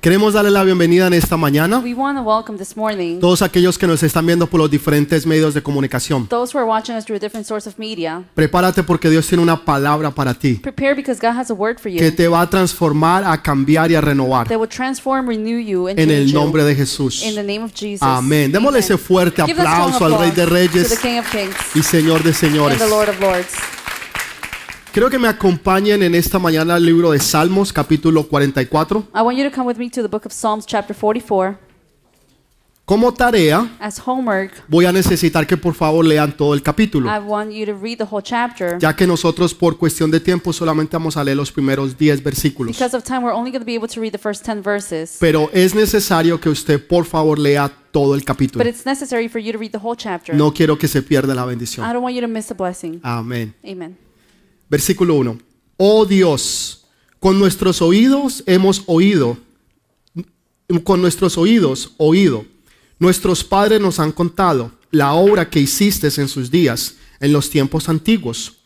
Queremos darle la bienvenida en esta mañana We want to welcome this morning todos aquellos que nos están viendo por los diferentes medios de comunicación. those who are watching us through a different source of media. Prepárate porque Dios tiene una palabra para ti Prepare because God has a word for que te va a transformar, a cambiar y a renovar that will transform, renew you, and en el nombre de Jesús. In the name of Jesus. Amén. Démosle ese fuerte aplauso al Rey de Reyes y Señor de Señores. Quiero que me acompañen en esta mañana al libro de Salmos, capítulo 44. I want you to come with me to the book of Psalms, chapter 44. Como tarea, As homework, voy a necesitar que por favor lean todo el capítulo, I want you to read the whole chapter. ya que nosotros por cuestión de tiempo solamente vamos a leer los primeros 10 versículos. Because of time, we're only going to be able to read the first 10 verses. Pero es necesario que usted por favor lea todo el capítulo. But it's necessary for you to read the whole chapter. No quiero que se pierda la I bendición. don't want you to miss the blessing. Amén. Amen. Versículo 1. Oh Dios, con nuestros oídos hemos oído, con nuestros oídos oído. Nuestros padres nos han contado la obra que hiciste en sus días, en los tiempos antiguos.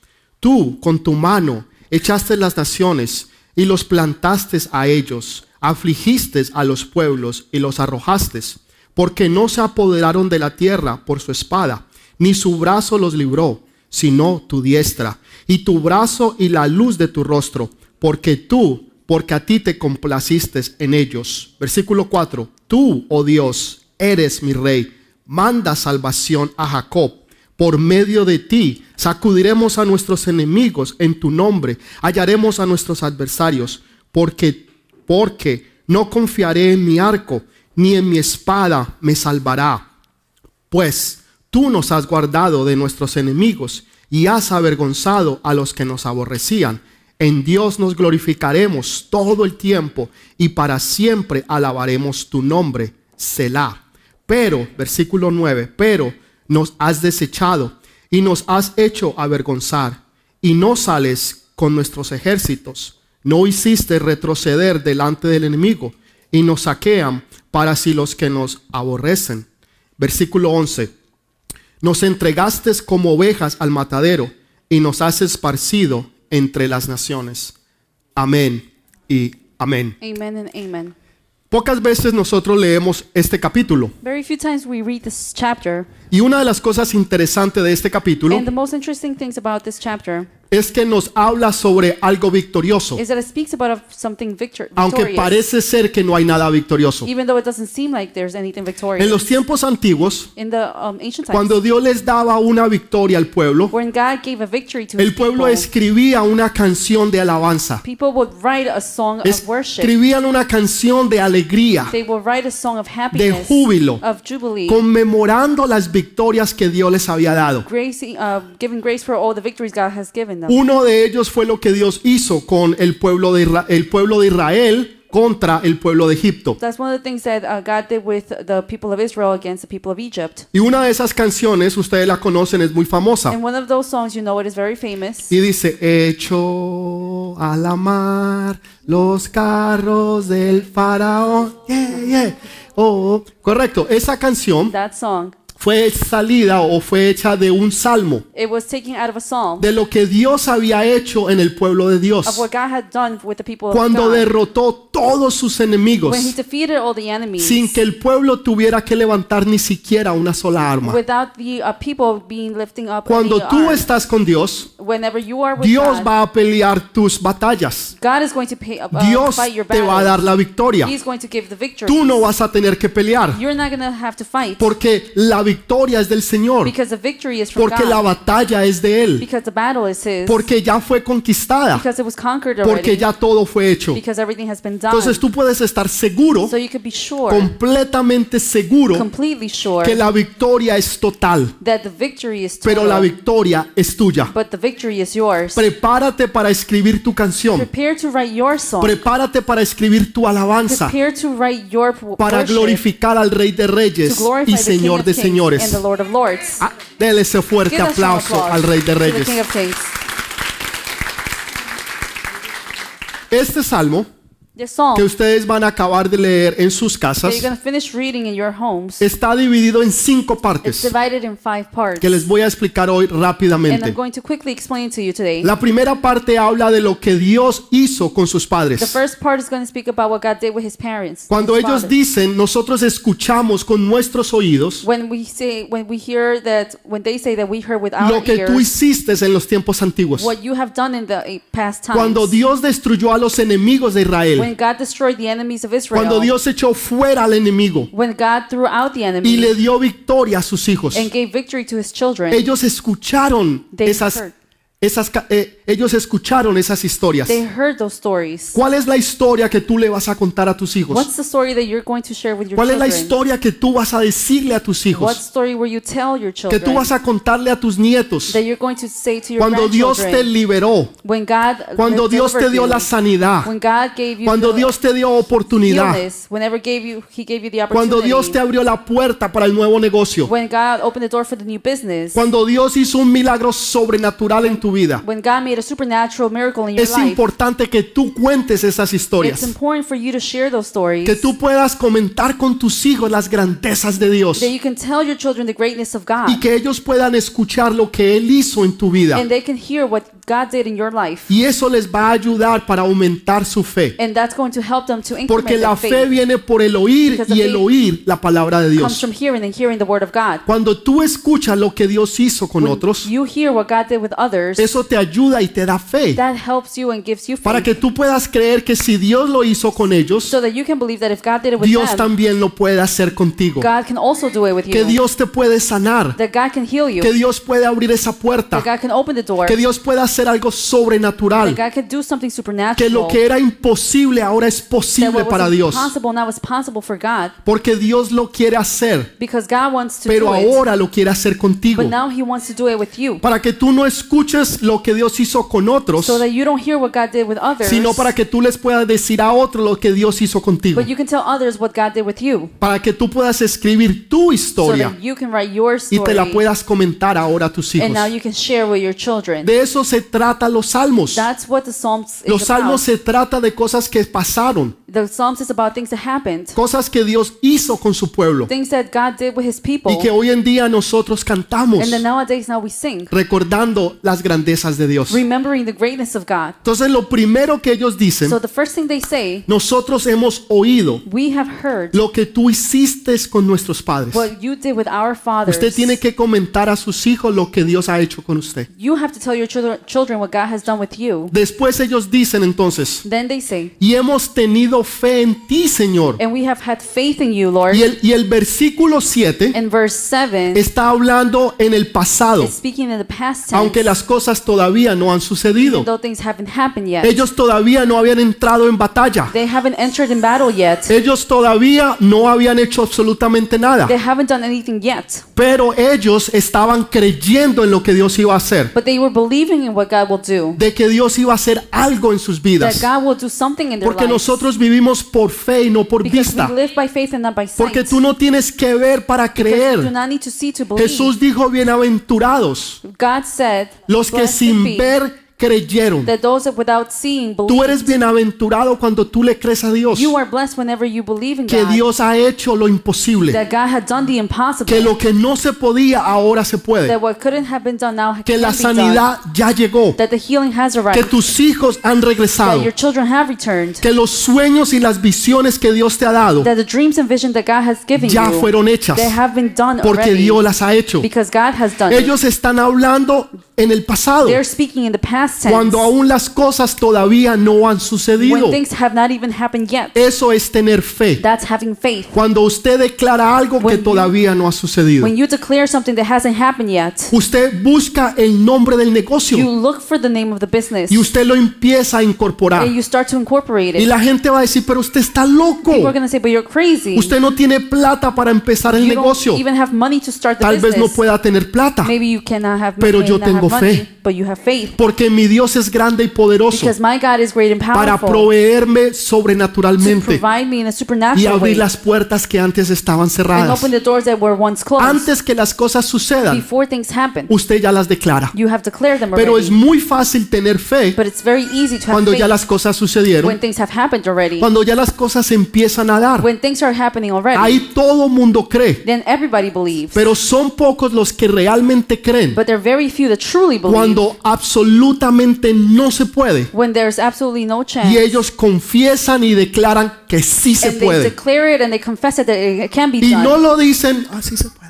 Tú, con tu mano, echaste las naciones y los plantaste a ellos, afligiste a los pueblos y los arrojaste, porque no se apoderaron de la tierra por su espada, ni su brazo los libró, sino tu diestra, y tu brazo y la luz de tu rostro, porque tú, porque a ti te complaciste en ellos. Versículo 4. Tú, oh Dios, eres mi rey, manda salvación a Jacob. Por medio de ti sacudiremos a nuestros enemigos en tu nombre, hallaremos a nuestros adversarios, porque porque no confiaré en mi arco, ni en mi espada me salvará. Pues tú nos has guardado de nuestros enemigos y has avergonzado a los que nos aborrecían. En Dios nos glorificaremos todo el tiempo y para siempre alabaremos tu nombre, Selah. Pero, versículo 9, pero nos has desechado y nos has hecho avergonzar y no sales con nuestros ejércitos. No hiciste retroceder delante del enemigo y nos saquean para si los que nos aborrecen. Versículo 11. Nos entregaste como ovejas al matadero y nos has esparcido entre las naciones. Amén y amén. Amen and amen. Pocas veces nosotros leemos este capítulo Very few times we read this chapter, y una de las cosas interesantes de este capítulo es que nos habla sobre algo victorioso, is that it speaks about something victor- aunque victorious, parece ser que no hay nada victorioso. even though it doesn't seem like there's anything victorious. En los tiempos antiguos, In the um, ancient times, cuando Dios les daba una victoria al pueblo, when God gave a victory to el pueblo people, escribía una canción de alabanza, people would write a song of worship. escribían una canción de alegría, They will write a song of happiness, júbilo, of jubilee, conmemorando las victorias que Dios les había dado. grace, uh, giving grace for all the victories God has given. Uno de ellos fue lo que Dios hizo con el pueblo de, Isra- el pueblo de Israel contra el pueblo de Egipto. That's one of the things that God did with the people of Israel against the people of Egypt. Y una de esas canciones, ustedes la conocen, es muy famosa. And one of those songs, you know, it is very famous. Y dice, hecho a la mar los carros del faraón. Yeah, yeah. Oh, correcto. Esa canción That song, fue salida o fue hecha de un salmo, it was taken out of a psalm de lo que Dios había hecho en el pueblo de of Dios. what God had done with the people of Cuando God. derrotó todos sus enemigos When he defeated all the enemies sin que el pueblo tuviera que levantar ni siquiera una sola arma. without the uh, people being lifting up Cuando any tú arm. estás con Dios, Whenever you are with Dios God, va a pelear tus batallas. God is going to pay, uh, Dios fight your te va a dar la victoria. He's going to give the victory. Tú no vas a tener que pelear You're not going to have to fight porque la victoria es del Señor, because the victory is from porque God. la batalla es de Él, because the battle is His. porque ya fue conquistada, because it was conquered porque ya todo fue hecho. because everything has been done. Entonces tú puedes estar seguro, so you could be sure, completamente seguro, completely sure, que la victoria es total, that the victory is pero total, la victoria es tuya. but the victory is yours. Prepárate para escribir tu canción. Prepare to write your song. Prepárate para escribir tu alabanza, Prepare to write your w- para glorificar al Rey de Reyes y Señor de and señores. the Lord of Lords. Ah, Dele ese fuerte Give aplauso al Rey de Reyes. Este salmo que ustedes van a acabar de leer en sus casas está dividido en cinco partes que les voy a explicar hoy rápidamente. La primera parte habla de lo que Dios hizo con sus padres. Cuando ellos dicen, nosotros escuchamos con nuestros oídos lo que tú hiciste en los tiempos antiguos. Cuando Dios destruyó a los enemigos de Israel. When God destroyed the enemies of Israel. Cuando Dios echó fuera al enemigo when God threw out the y enemy le dio victoria a sus hijos. and gave victory to his children. Ellos escucharon They esas, heard. Esas, eh, ellos escucharon esas historias. they heard those stories. ¿Cuál es la historia que tú le vas a contar a tus hijos? What's the story that you're going to share with your ¿Cuál es la children? historia que tú vas a decirle a tus What hijos? story will you tell your Que children? tú vas a contarle a tus nietos that you're going to say to your cuando Dios te liberó, when God cuando Dios te dio you, la sanidad, when God gave you cuando Dios te dio oportunidad, illness, whenever gave you He gave you the cuando Dios te abrió la puerta para el nuevo negocio, when God opened the door for the new business, cuando Dios hizo un milagro sobrenatural en tu vida. when God made a supernatural miracle in your Es life. importante que tú cuentes esas It's historias, important for you to share those stories. que tú puedas comentar con tus hijos las grandezas de Dios that you can tell your children the greatness of God. y que ellos puedan escuchar lo que Él hizo en tu vida. and they can hear what God did in your life. Y eso les va a ayudar para aumentar su fe. And that's going to help them to increment Porque la their fe faith. viene por el oír Because the y el faith oír la palabra de comes Dios. from hearing and hearing the word of God. Cuando tú escuchas lo que Dios hizo con otros, you hear what God did with others, eso te ayuda y te da fe. that helps you and gives you faith. Para que tú puedas creer que si Dios lo hizo con ellos, so that you can believe that if God did it with Dios them, también lo puede hacer contigo. God can also do it with you. Que Dios te puede sanar. that God can heal you. Que Dios puede abrir esa puerta. that God can open the door. Que Dios puede hacer algo that sobrenatural. God can do something Que supernatural. lo que era imposible ahora es that posible para Dios. impossible now is possible for God. Porque Dios lo quiere hacer, Because God wants to pero do it. ahora lo quiere hacer contigo. But now He wants to do it with you. Para que tú no escuches lo que Dios hizo con otros, So that you don't hear what God did with others. sino para que tú les puedas decir a otros lo que Dios hizo contigo. But you can tell others what God did with you. Para que tú puedas escribir tu So historia that you can write your y te la puedas comentar ahora a tus hijos. and now you can share with your children. De eso se trata los salmos. That's what the Psalms Los is salmos about. se trata de cosas que pasaron, The Psalms is about things that happened. cosas que Dios hizo con su pueblo Things that God did with His people. y que hoy en día nosotros cantamos and then nowadays now we sing. recordando las grandezas de Dios. Remembering the greatness of God. Entonces lo primero que ellos dicen, So the first thing they say, nosotros hemos oído we have heard lo que tú hiciste con nuestros padres. what you did with our fathers. Usted tiene que comentar a sus hijos lo que Dios ha hecho con usted. You have to tell your children, children what God has done with you. Después ellos dicen entonces, Then they say, y hemos tenido fe en ti, Señor. and we have had faith in you, Lord. Y el, y el versículo 7 And verse 7 está hablando en el pasado, is speaking in the past tense, aunque las cosas todavía no han sucedido. Ellos todavía no habían entrado en batalla. They haven't entered in battle yet. Ellos todavía no habían hecho absolutamente nada. They haven't done anything yet. Pero ellos estaban creyendo en lo que Dios iba a hacer. But they were believing in what God will do. De que Dios iba a hacer algo en sus vidas. God will do something in their Porque nosotros vivimos por fe y no por vista. Porque tú no tienes que ver para creer. Jesús dijo, bienaventurados God said, los que "Blessed sin ver creyeron. that those that without seeing. Tú eres bienaventurado cuando tú le crees a Dios. You are blessed whenever you believe in Que God. Dios ha hecho lo imposible. that God had done the impossible. Que lo que no se podía ahora se puede. that what couldn't have been done now Que la be done. sanidad ya llegó. That the healing has Que arrived. tus hijos han that regresado. your children have returned. Que los sueños y las visiones que Dios te ha dado that the dreams and vision that God has given ya you, fueron hechas. they have been done Porque already. Dios las ha hecho. because God has done it. Ellos están hablando en el pasado. They're speaking in the past tense. Cuando aún las cosas todavía no han sucedido. when things have not even happened yet. Eso es tener fe. That's having faith. Cuando usted declara algo que When you- todavía no ha sucedido. When you declare something that hasn't happened yet, Usted busca el nombre del you negocio look for the name of the business y usted lo empieza a incorporar. and you start to incorporate Y it. la gente va a decir, pero usted está loco. People are say, but you're crazy. Usted no tiene plata para empezar el you don't negocio. even have money to start the Tal vez no pueda tener plata, Maybe you cannot have pero yo tengo tengo have money, fe. but you have faith. Porque mi Dios es grande y poderoso Because my God is great and para proveerme sobrenaturalmente y abrir las puertas que antes estaban cerradas. Antes que las cosas sucedan, usted ya las declara. Pero es muy fácil tener fe cuando ya las cosas sucedieron, cuando ya las cosas empiezan a dar. Ahí todo mundo cree, pero son pocos los que realmente creen. Cuando absolutamente no se puede. when there's absolutely no chance. Y ellos confiesan y declaran que sí se and they puede. declare it and they confess it that it can be Y done. no lo dicen, así se puede.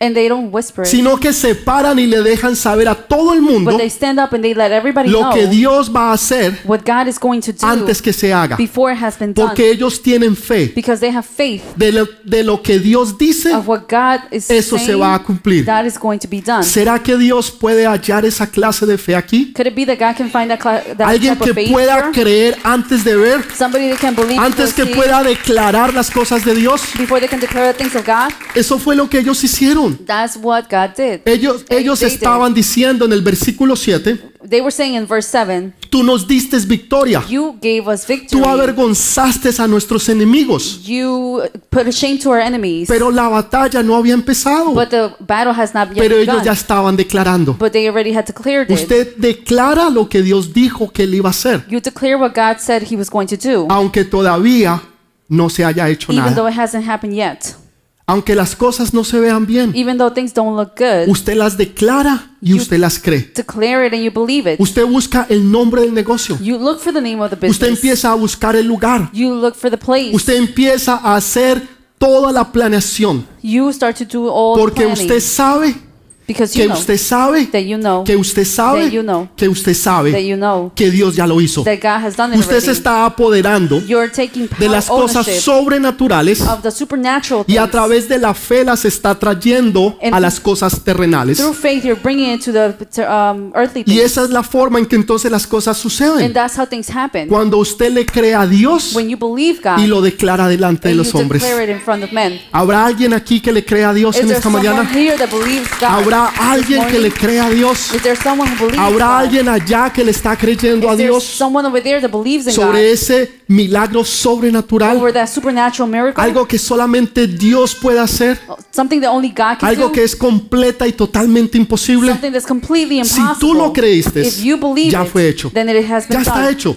And they don't whisper it. Sino que se paran y le dejan saber a todo el mundo But they stand up and they let everybody lo know que Dios va a hacer what God is going to do antes que se haga. before it has been done. Porque ellos tienen fe because they have faith de lo, de lo que Dios dice, of what God is eso se saying va a cumplir. that is going to be done. ¿Será que Dios puede hallar esa clase de fe aquí? Could it be that God can find that, cla- that Alguien type que of pueda here? creer antes de ver, Somebody that can believe antes que before, pueda declarar las cosas de Dios. before they can declare the things of God. Eso fue lo que ellos hicieron. That's what God did. Ellos, ellos they did. estaban diciendo en el versículo 7, They were saying in verse 7, tú nos diste victoria, You gave us victory. tú avergonzaste a nuestros enemigos, You put a shame to our enemies. pero la batalla no había empezado, but the battle has not yet pero ellos begun. ya estaban declarando. but they already had declared it. Usted declara lo que Dios dijo que él iba a hacer, You declare what God said He was going to do, aunque todavía no se haya hecho even though nada, it hasn't happened yet. Aunque las cosas no se vean bien. Even though things don't look good, Usted las declara y usted las cree. declare it and you believe it. Usted busca el nombre del negocio. You look for the name of the Usted business. empieza a buscar el lugar. You look for the place. Usted empieza a hacer toda la planeación. You start to do all the Porque planning usted sabe because you que know usted sabe that you know que usted that sabe you know que usted that sabe you know que Dios ya lo hizo. that God has done it Usted se está apoderando You're taking de las cosas sobrenaturales of the supernatural y a través de la fe las está trayendo a And las cosas terrenales. Through faith, you're bringing it to the um, earthly Y esa es la forma en que entonces las cosas And suceden. that's how things happen. Cuando usted le cree a Dios When you believe God y lo declara delante de and los hombres. declare it in front of men. ¿Habrá alguien aquí que le crea a Dios Is en esta mañana? here that believes God? ¿Habrá this alguien que le crea a Dios? ¿Habrá alguien allá que le está creyendo a Dios sobre ese milagro sobrenatural? Algo que solamente Dios puede hacer, algo que es completa y totalmente imposible. Si tú lo creíste, ya fue hecho. Ya está hecho.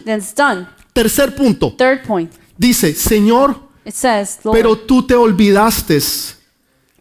Tercer punto, Third point. dice, Señor, pero tú te olvidaste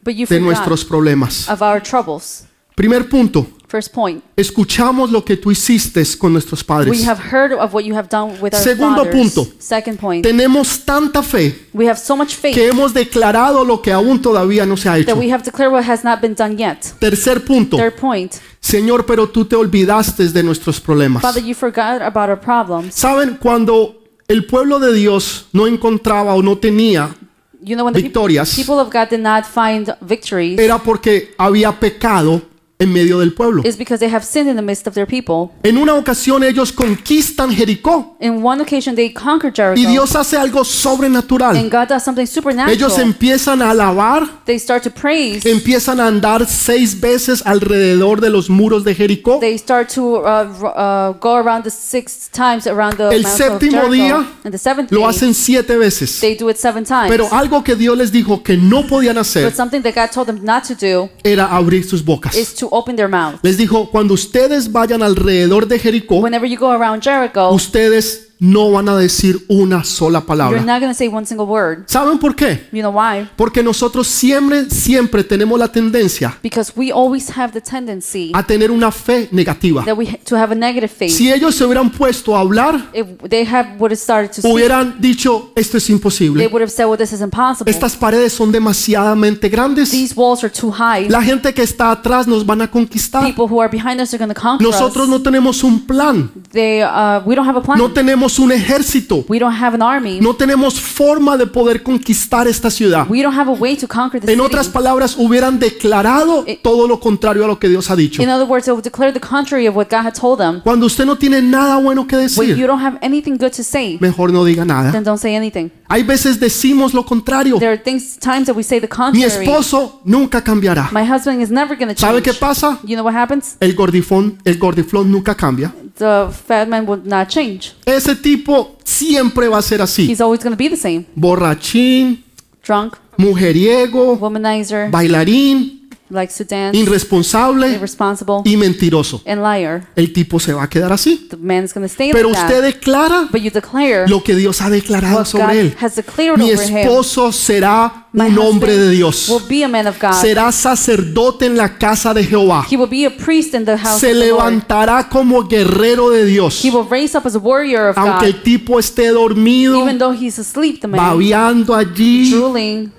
de nuestros problemas. of our troubles. Primer punto, First point. escuchamos lo que tú hiciste con nuestros We padres. have heard of what you have done with our Segundo fathers. punto. Second point. Tenemos tanta fe We have so much faith que hemos declarado lo que aún todavía no se ha hecho. that we have declared what has not been done yet. Tercer punto, Third point. Señor, pero tú te olvidaste de nuestros problemas. Father, you forgot about our problems. Saben, cuando el pueblo de Dios no encontraba o no tenía, You know, when the people, Victorias. people of God did not find victories, era porque había pecado en medio del pueblo. is because they have sinned in the midst of their people. En una ocasión ellos conquistan Jericó In one occasion, they conquered Jericho. y Dios hace algo sobrenatural. and God does something supernatural. Ellos empiezan a alabar, they start to praise. empiezan a andar seis veces alrededor de los muros de Jericó. they start to uh, uh, go around the six times around the El of séptimo día and the seventh Lo hacen siete veces. they do it seven times. Pero algo que Dios les dijo que no podían hacer but something that God told them not to do era abrir sus bocas. is to open their mouth. Les dijo, cuando ustedes vayan alrededor de Jericó, Whenever you go around Jericho, ustedes no van a decir una sola you're palabra. not going to say one single word. ¿Saben por qué? You know why? Porque nosotros siempre, siempre tenemos la tendencia Because we always have the tendency a tener una fe negativa. that we ha- to have a negative faith. Si ellos se hubieran puesto a hablar, if they have would have started to speak, hubieran dicho, esto es they imposible. would have said, "Well, this is impossible. Estas paredes son demasiadamente grandes. These walls are too high. La gente que está atrás nos van a conquistar. People who are behind us are going to conquer Nosotros us. no tenemos un plan. They, uh, we don't have a plan. No tenemos tenemos un ejército. We don't have an army. No tenemos forma de poder conquistar esta ciudad. We don't have a way to conquer the En otras city. palabras, hubieran declarado todo lo contrario a lo que Dios ha dicho. In other words, it would declare the contrary of what God had told them. Cuando usted no tiene nada bueno que When you decir, don't have anything good to say, mejor no diga nada. then don't say anything. Hay veces decimos lo contrario. There are things, times that we say the Mi contrary. esposo nunca cambiará. My husband is never going to ¿Sabe change. qué pasa? You know what happens? El gordifón, el gordiflón nunca cambia. The fat man would not change. Ese tipo siempre va a ser así. He's always going to be the same. Borrachín, Drunk, mujeriego, womanizer, bailarín, likes to dance, irresponsable irresponsible, y mentiroso. and liar. El tipo se va a quedar así. The man's to stay Pero like usted that. declara But you declare lo que Dios ha declarado what sobre él. has declared Mi over him. esposo será My un hombre de Dios. will be a man of God. Será sacerdote en la casa de Jehová. He will be a priest in the house Se of the Lord. levantará como guerrero de Dios. He will raise up as a warrior of Aunque God. el tipo esté dormido, Even though he's asleep, the man, babeando allí, drooling.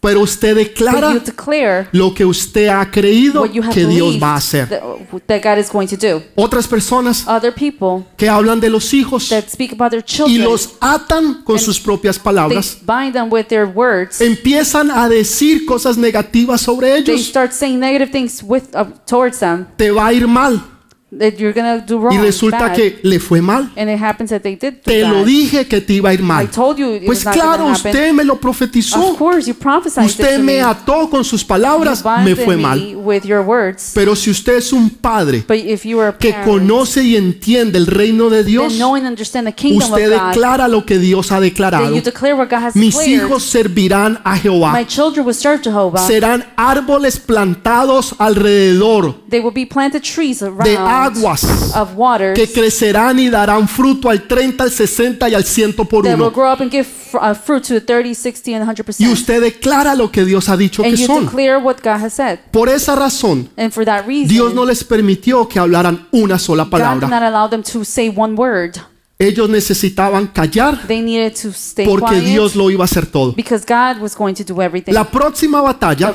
Pero usted But declara lo que usted ha creído que Dios va a hacer. that, that God is going to do. Otras personas Other people que hablan de los hijos y children, los atan con sus propias palabras, bind them with their words. empiezan a decir cosas negativas sobre ellos. start saying negative things with uh, towards them Te va a ir mal that you're gonna do wrong. y resulta bad. que le fue mal. and it happens that they did do Te lo bad. dije que te iba a ir I mal. told you it Pues was claro, usted me lo Of profetizó. course, you prophesied Usted me ató con sus palabras, you me fue me mal. with your words. Pero si usted es un padre But if you are a que parent, conoce y entiende el reino de Dios, then know and understand the kingdom usted of God, declara lo que Dios ha declarado. you declare what God has Mis declared. hijos servirán a Jehová. My children will serve Jehovah. Serán árboles plantados alrededor They will be planted trees around de aguas of waters que crecerán y darán fruto al 30, al 60 y al 100 por uno. grow up and give fr- fruit to the 30, 60, and 100%. Y usted declara lo que Dios ha dicho que son. declare what God has said. Por esa razón, And for that reason, Dios no les permitió que hablaran una sola God did palabra. not allow them to say one word. Ellos necesitaban callar They needed to stay porque Dios lo iba a hacer todo. because God was going to do everything. La próxima batalla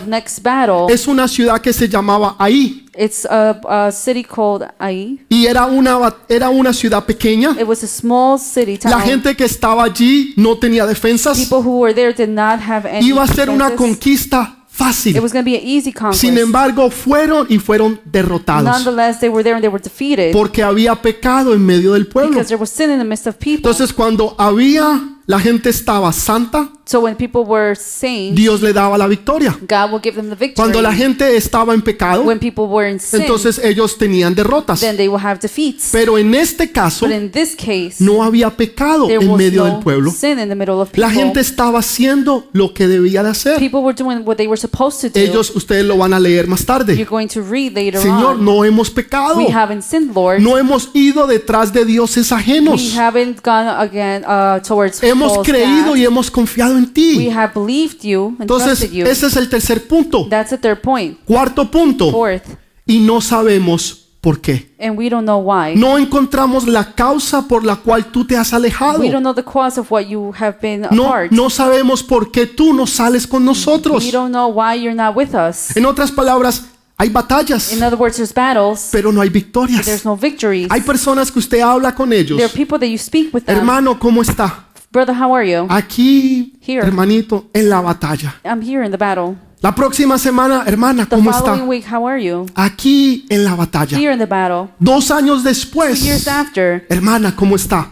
es una ciudad que se llamaba Ahí it's a, a city called Ai. y era una, era una ciudad pequeña. It was a small city town. La gente que estaba allí no tenía defensas. People who were there did not have any Iba a ser una defenses. conquista It fácil. was going to be an easy conquest. Sin embargo, fueron y fueron derrotados Nonetheless, they were there and they were defeated porque había pecado en medio del pueblo. because there was sin in the midst of people. Entonces, cuando había la gente estaba santa, so when people were saying, Dios le daba la victoria. God will give them the victory. Cuando la gente estaba en pecado, when people were in sin, entonces ellos tenían derrotas. then they will have defeats. Pero en este caso, but in this case, no había pecado there en was medio no del pueblo. sin in the middle of people. La gente estaba haciendo lo que debía de hacer. people were doing what they were supposed to do. Ellos, ustedes lo van a leer más You're tarde. going to read later Señor, on. no hemos pecado. we haven't sinned, Lord. No hemos ido detrás de dioses we ajenos. haven't gone again uh, towards Hemos creído y hemos confiado en We ti. have believed you and Entonces, trusted you. ese es el tercer punto. That's the third point. Cuarto punto. Fourth, Y no sabemos por qué. and we don't know why. No encontramos la causa por la cual tú te has alejado. We don't know the cause of what you have been No, apart. no sabemos por qué tú no sales con nosotros. We don't know why you're not with us. En otras palabras, hay batallas, In other words, there's battles, pero no hay but there's victorias. no victories. Hay personas que usted habla con ellos. There are people that you speak with them. Hermano, ¿cómo está? Brother, how are you? Aquí, Here. hermanito, en la batalla. I'm here in the battle. La próxima semana, hermana, The ¿cómo following está? week, how are you? Aquí en la batalla. Here in the battle. Dos años Two years después, after, hermana, ¿cómo está?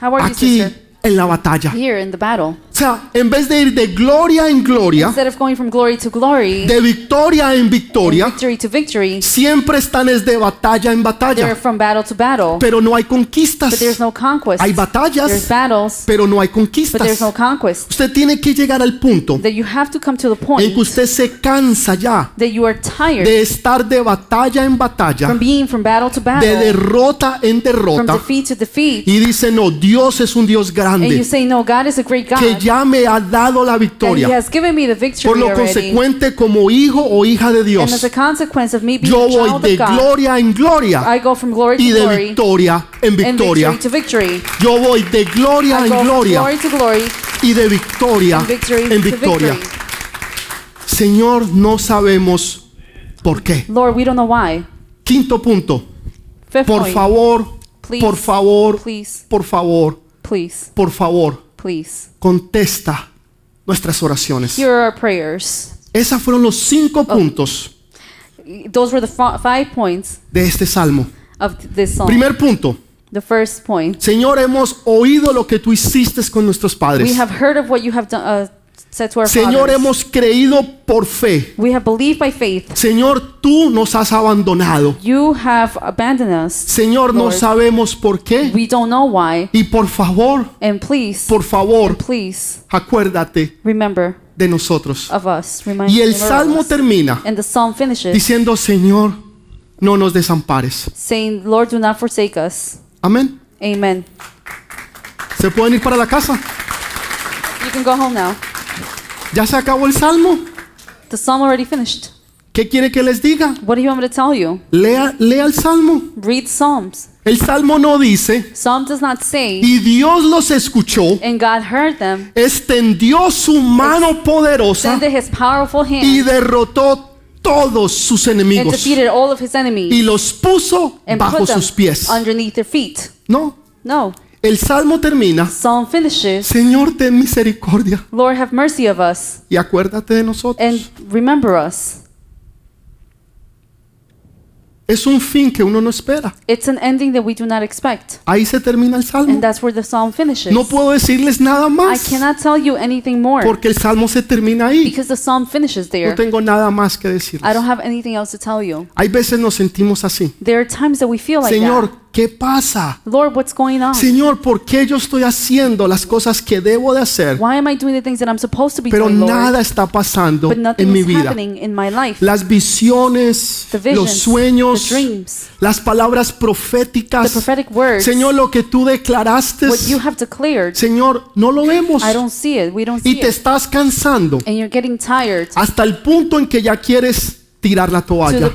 how are you, Aquí sister? en la batalla. Here in the battle. O sea, en vez de ir de gloria en gloria, Instead of going from glory to glory, de victoria en victoria, victory to victory, siempre están es de batalla en they're batalla. from battle to battle. Pero no hay But conquistas. no conquest. Hay There's batallas, battles, pero no hay but there's conquistas. no conquest. Usted tiene que llegar al punto That you have to come to the en point que usted se cansa ya that you are tired de estar de batalla en batalla, from being from battle to de battle, derrota en from derrota, defeat to defeat. y dice, no, Dios es un Dios And you grande say, No, God is a great God. que ya me ha dado la victoria. Por lo consecuente, como hijo o hija de Dios, yo voy de gloria en gloria y de victoria en victoria. Yo voy de gloria en gloria y de victoria en to victoria. Señor, no sabemos por qué. Quinto punto. Por favor, por favor, por favor, por favor, please. contesta nuestras oraciones. Here are our prayers. Esos fueron los cinco puntos Those were the fi- five points de este salmo. of this song. Primer punto. The first point. Señor, hemos oído lo que tú hiciste con nuestros We padres. have heard of what you have done, uh, Señor, hemos creído por fe. We have believed by faith. Señor, tú nos has abandonado. You have abandoned us. Señor, no Lord. sabemos por qué. We don't know why. Y por favor, And please, por favor, please acuérdate remember de nosotros. of us. Remind Y el salmo us. termina And the psalm finishes diciendo, Señor, no nos desampares. saying, Lord, do not forsake us. Amén. Amen. ¿Se pueden ir para la casa? You can go home now. ¿Ya se acabó el salmo? The psalm already finished. ¿Qué quiere que les diga? What do you want me to tell you? Lea, lea el salmo. Read Psalms. El salmo no dice, Psalm does not say, y Dios los escuchó, and God heard them, extendió su mano poderosa his powerful y hand, derrotó todos sus and enemigos defeated all of his y enemies, los puso and bajo put them sus pies. underneath their feet. No, No. El salmo termina, Psalm finishes, Señor, ten misericordia Lord, have mercy of us, y acuérdate de nosotros. and remember us. Es un fin que uno no espera. It's an ending that we do not expect. Ahí se termina el salmo. And that's where the psalm finishes. No puedo decirles nada I más cannot tell you anything more porque el salmo se termina ahí. because the psalm finishes No there. tengo nada más que I decirles. don't have anything else to tell you. Hay veces nos sentimos así. There are times that we feel like Señor, that. ¿Qué pasa? Lord, what's going on? Señor, ¿por qué yo estoy haciendo las cosas que debo de hacer, Why am I doing the things that I'm supposed to be pero doing, Lord? nada está pasando but nothing en mi is vida? happening in my life. Las visiones, The visions, los sueños, the dreams, las palabras the proféticas. prophetic words, Señor, lo que tú declaraste, what you have declared. Señor, no lo vemos. I don't see it. We don't Y see te it. estás cansando And you're getting tired hasta el punto en que ya quieres tirar la toalla.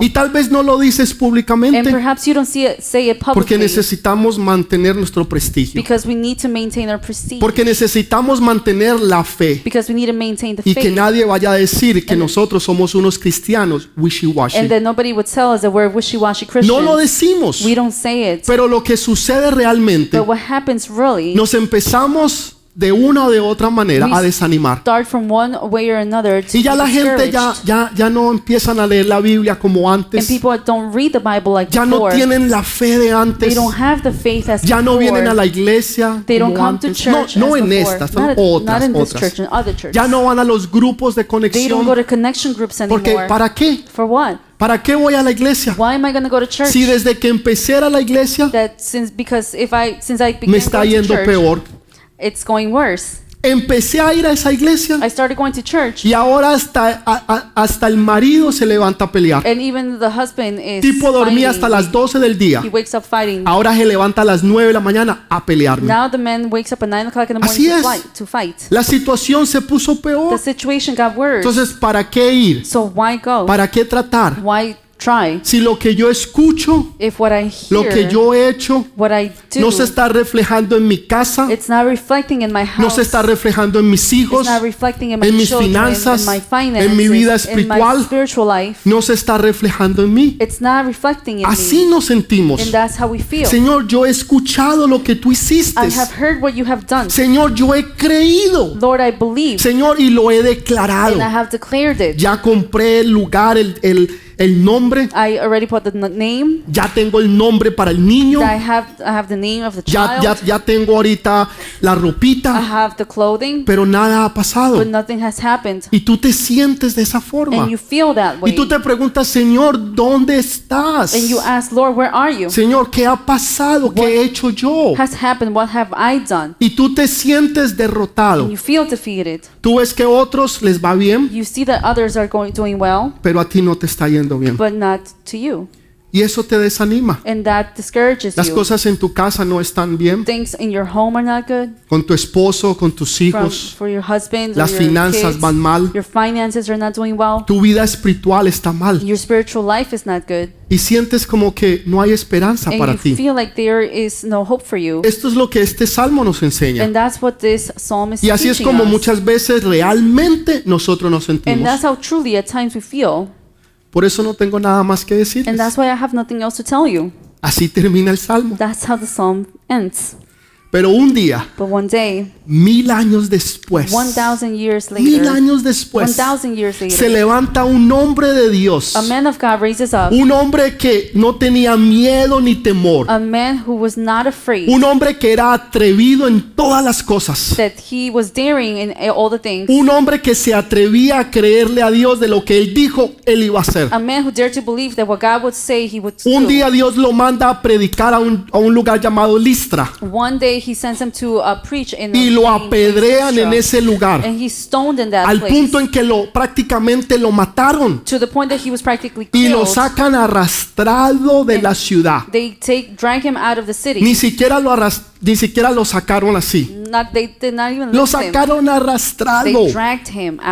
Y tal vez no lo dices And públicamente perhaps you don't see it, say it porque necesitamos mantener nuestro prestigio. because we need to maintain our prestige. Porque necesitamos mantener la fe. Because we need to maintain the Y que faith. nadie vaya a decir que nosotros somos unos cristianos wishy-washy. that nobody would tell us that we're wishy-washy No lo decimos. We don't say it. Pero lo que sucede realmente, But what happens really nos empezamos de una o de otra manera a desanimar. Y ya la gente ya, ya, ya no empiezan a leer la Biblia como antes. like Ya no tienen la fe de They antes. don't have the faith as Ya no vienen a la iglesia They don't como come to antes. No, church no en son not, otras, otras. Ya no van a los grupos de They don't go conexión. to connection groups Porque. ¿para qué? ¿Para qué voy a la iglesia? Why am I going to go to church? Si desde que empecé a la iglesia that since because if I since I began me está yendo church, peor. It's going worse. Empecé a ir a esa iglesia I started going to church, y ahora hasta, a- a- hasta el marido se levanta a pelear. and even the husband is Tipo dormía hasta las 12 del día. He wakes up fighting. Ahora se levanta a las 9 de la mañana a pelearme. Now the man wakes up at nine o'clock in the Así morning to es. fight. To fight. La situación se puso The peor. situation got worse. Entonces, ¿para qué ir? so why go? ¿Para qué tratar? Why try? Si lo que yo escucho, If what I lo hear, que yo he hecho, what I do, no se está reflejando en mi casa, it's not reflecting in my house. no se está reflejando en mis hijos, it's not reflecting in my en mis children, finanzas, in my finances, en mi vida in espiritual. my spiritual life. no se está reflejando en mí. It's not reflecting in Así me. nos sentimos. And that's how we feel. Señor, yo he escuchado lo que tú hiciste. I have heard what you have done. Señor, yo he creído. Lord, I believe. Señor, y lo he declarado. And I have declared it. Ya compré el lugar, el, el, el nombre. I already put the name. Ya tengo el nombre para el niño. I have I have the name of the child. ya, ya tengo ahorita la I ropita. have the clothing. Pero nada ha pasado. But nothing has happened. Y tú te sientes de esa forma. And you feel that way. Y tú te preguntas, Señor, ¿dónde estás? And you ask, Lord, where are you? Señor, ¿qué ha pasado? ¿Qué he hecho yo? Has happened? What have I done? Y tú te sientes derrotado. And you feel defeated. Tú ves que a otros les va bien, You see that others are going doing well, pero a ti no te está yendo bien. but not to you. Y eso te desanima. And that discourages Las you. cosas en tu casa no están bien. Things in your home are not good. Con tu esposo, con tus From, hijos. for your husband, Las your finanzas kids, van mal. Your finances are not doing well. Tu vida espiritual está mal. Your spiritual life is not good. Y sientes como que no hay esperanza And para you ti. feel like there is no hope for you. Esto es lo que este salmo nos enseña. And that's what this psalm is Y así es como us. muchas veces realmente nosotros nos And sentimos. that's how truly at times we feel. Por eso no tengo nada más que And decirles. that's why I have nothing else to tell you. Así termina el salmo. That's how the psalm ends. Pero un día, But one day, mil años después, 1,000 years mil later, años después, 1,000 years se levanta un hombre de Dios, a man of God raises up, un hombre que no tenía miedo ni temor, a man who was not afraid, un hombre que era atrevido en todas las cosas, that he was daring in all the things, un hombre que se atrevía a creerle a Dios de lo que él dijo él iba a hacer. a man who dared to believe that what God would say he would Un do. día Dios lo manda a predicar a un, a un lugar llamado Listra One day he sends him to uh, preach in y lo apedrean en ese lugar and he's stoned in that al place punto en que lo prácticamente lo mataron to the point that he was practically y lo sacan arrastrado de la ciudad. They take drag him out of the city. Ni siquiera lo arras- ni siquiera lo sacaron así. Not they Lo sacaron arrastrado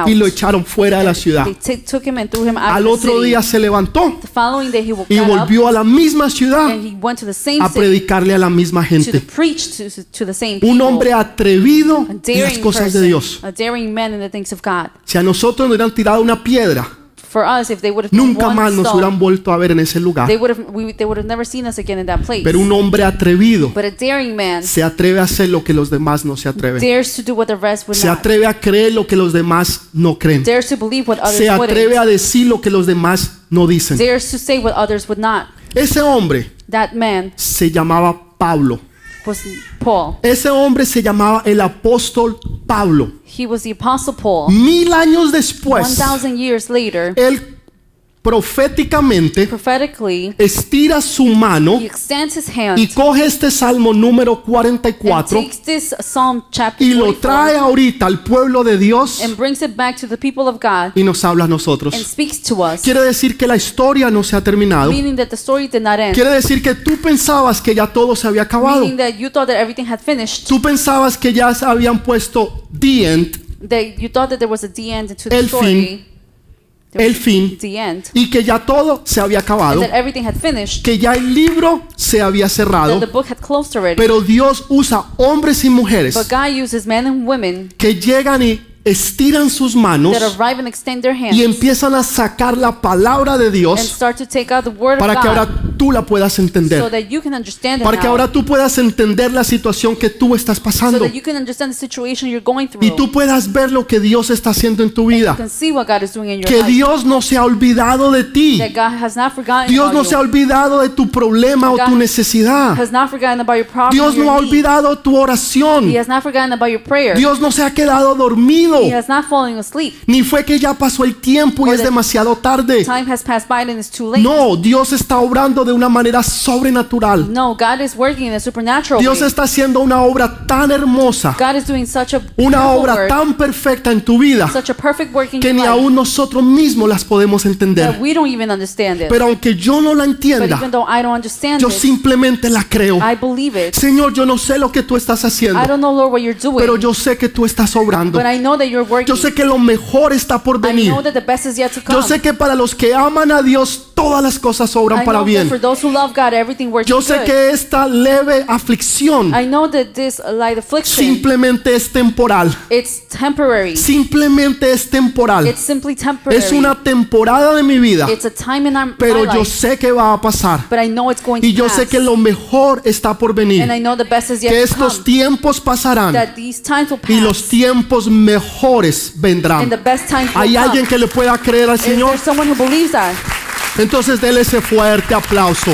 y lo echaron fuera de la ciudad. They t- took him and threw him out Al otro día se levantó The following day he woke y volvió a la misma ciudad and he went to the same a predicarle a la misma to gente. To, the same people. Un hombre atrevido a en las daring cosas de person, Dios. a daring man in the things of God. Si a nosotros nos hubieran tirado una piedra, For us, if they would have nunca más nos hubieran vuelto a ver en ese lugar. they would have we, they would have never seen us again in that place. Pero un hombre atrevido but a daring man se atreve a hacer lo que los demás no se atreven. dares to do what the rest would Se not. atreve a creer lo que los demás no creen. Dares to believe what others Se atreve a decir lo que los demás no dicen. Dares to say what others would not. Ese hombre That man se llamaba Pablo. Was Paul. Ese hombre se llamaba el apóstol Pablo. He was the apostle Paul. Mil años después, 1,000 years later, él proféticamente estira su mano y coge este salmo número and 44 takes this Psalm chapter y lo trae 44 ahorita al pueblo de Dios y nos habla a nosotros. Quiere decir que la historia no se ha terminado. meaning that the story did not end, Quiere decir que tú pensabas que ya todo se había acabado. meaning that you thought that everything had finished, Tú pensabas que ya se habían puesto the end, that you thought that there was a the end to the El story, fin. El fin, y que ya todo se había acabado, que ya el libro se había cerrado, pero Dios usa hombres y mujeres But God uses men and women que llegan y estiran sus manos y empiezan a sacar la palabra de Dios para que ahora tú la puedas entender, para que ahora tú puedas entender la situación que tú estás pasando that you can understand the situation you're going through. y tú puedas ver lo que Dios está haciendo en tu vida, que. Dios no se ha olvidado de ti. Dios no se ha olvidado de tu problema o tu necesidad. Dios no ha olvidado tu oración. Dios no se ha quedado dormido. He has not fallen asleep. Ni fue que ya pasó el tiempo y Or es that demasiado tarde. Time has passed by and it's too late. No, Dios está obrando de una manera sobrenatural. No, God is working in a supernatural Dios way. está haciendo una obra tan hermosa, God is doing such a una obra tan perfecta en tu vida such a perfect work in que ni life aún nosotros mismos las podemos that entender. we don't even understand it. Pero aunque yo no la but even entienda, though I don't understand yo simplemente la creo. I believe it. Señor, yo no sé lo que tú estás haciendo, I don't know, Lord, what you're doing, pero yo sé que tú estás obrando. but I know that you're working. Yo sé que lo mejor está por I venir. know that the best is yet to come. Yo sé que para los que aman a Dios, todas las cosas obran I para bien. God, Yo sé good. que esta leve aflicción simplemente es temporal. it's temporary. Simplemente es temporal. It's simply temporary. Es una temporada de mi vida, It's a time in our, pero yo life, sé que va a pasar. but I know it's going to Y yo sé que lo mejor está por and venir. I know the best is yet Que to estos come. tiempos pasarán That these times will pass. y los tiempos mejores and vendrán. the best times will ¿Hay alguien que le pueda creer al Señor? Entonces déle ese fuerte aplauso.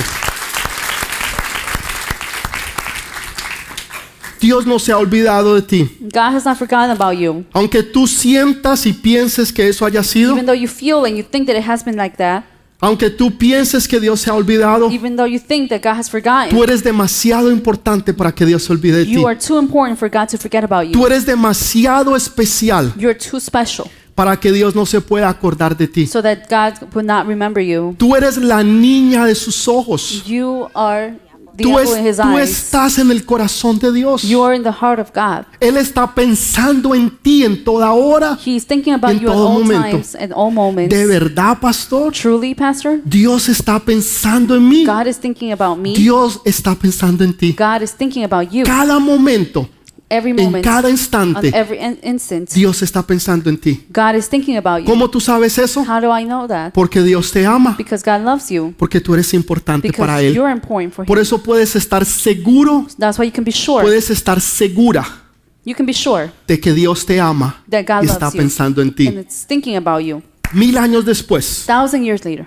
Dios no se ha olvidado de ti. God has not forgotten about you. Aunque tú sientas y pienses que eso haya sido, Even though you feel and you think that it has been like that, aunque tú pienses que Dios se ha olvidado, even though you think that God has forgotten, tú eres demasiado importante para que Dios se olvide de ti. you are too important for God to forget about you. Tú eres demasiado especial You're too special para que Dios no se pueda acordar de ti. so that God would not remember you. Tú eres la niña de sus ojos. You are the Tú, es- in His tú eyes. estás en el corazón de Dios. You are in the heart of God. Él está pensando en ti en toda hora. He's thinking about En you at todo all momento. times and all moments. ¿De verdad, pastor? Truly, Pastor, Dios está pensando en mí. God is thinking about me. Dios está pensando en ti. God is thinking about you. Cada momento every en moment, cada on instante, every in- instant, Dios está pensando en ti. God is thinking about you. ¿Cómo tú sabes eso? How do I know that? Porque Dios te ama, Because God loves you. porque tú eres importante para Él. you're important for Por Him. eso puedes estar seguro, That's why you can be sure. puedes estar segura You can be sure de que Dios te ama that God y está loves you. pensando en And ti. it's thinking about you. Mil años después, Thousand years later,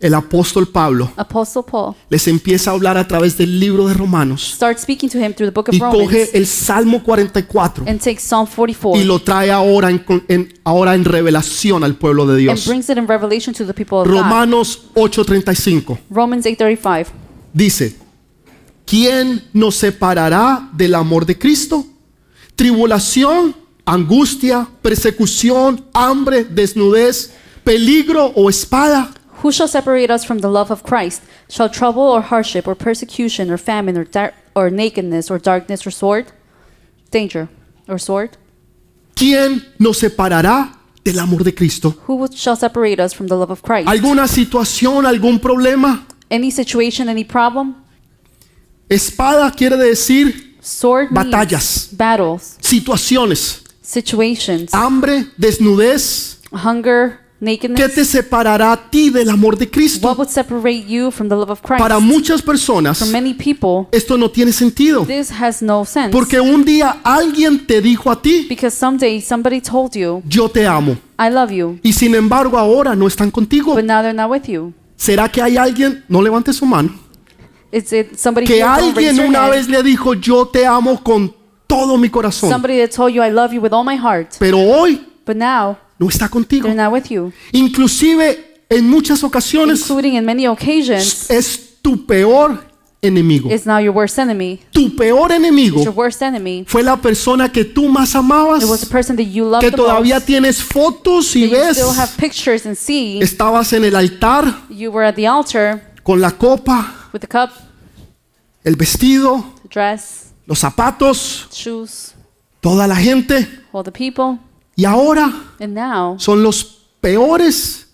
el apóstol Pablo Paul les empieza a hablar a través del libro de Romanos starts speaking to him through the book of y Romans coge el Salmo 44 and takes Psalm 44 y lo trae ahora en, en- ahora en revelación al pueblo de and Dios. brings it in revelation to the people of God. Romanos 8:35 Romans 8:35. dice, ¿quién nos separará del amor de Cristo? Tribulación, angustia, persecución, hambre, desnudez, peligro o espada. Who shall separate us from the love of Christ? Shall trouble or hardship or persecution or famine or dar- or nakedness or darkness or sword? Danger or sword? ¿Quién nos separará del amor de Cristo? Who shall separate us from the love of Christ? ¿Alguna situación, algún problema? Any situation, any problem? Espada quiere decir Sword Batallas. battles, situaciones. situations, Hambre, desnudez. hunger, ¿Qué te separará a ti del amor de Cristo? What would separate you from the love of Christ? Para muchas personas For many people, esto no tiene sentido. this has no sense. Porque un día alguien te dijo a ti, Because someday somebody told you, yo te amo. I love you, Y sin embargo ahora no están contigo. but now they're not with you. ¿Será que hay alguien, no levante su mano, Is it somebody que alguien una vez le dijo, yo te amo con todo mi corazón? Pero hoy but now no está contigo. Inclusive en muchas ocasiones Including in many occasions, es tu peor enemigo. is now your worst enemy. Tu peor enemigo Your worst enemy. fue la persona que tú más amabas, It was the person that you loved que todavía most. tienes fotos y that you ves. still have pictures and see. Estabas en el altar You were at the altar con la copa, with the cup, el vestido, the dress, los zapatos, shoes, toda la gente. all the people, Y ahora son los peores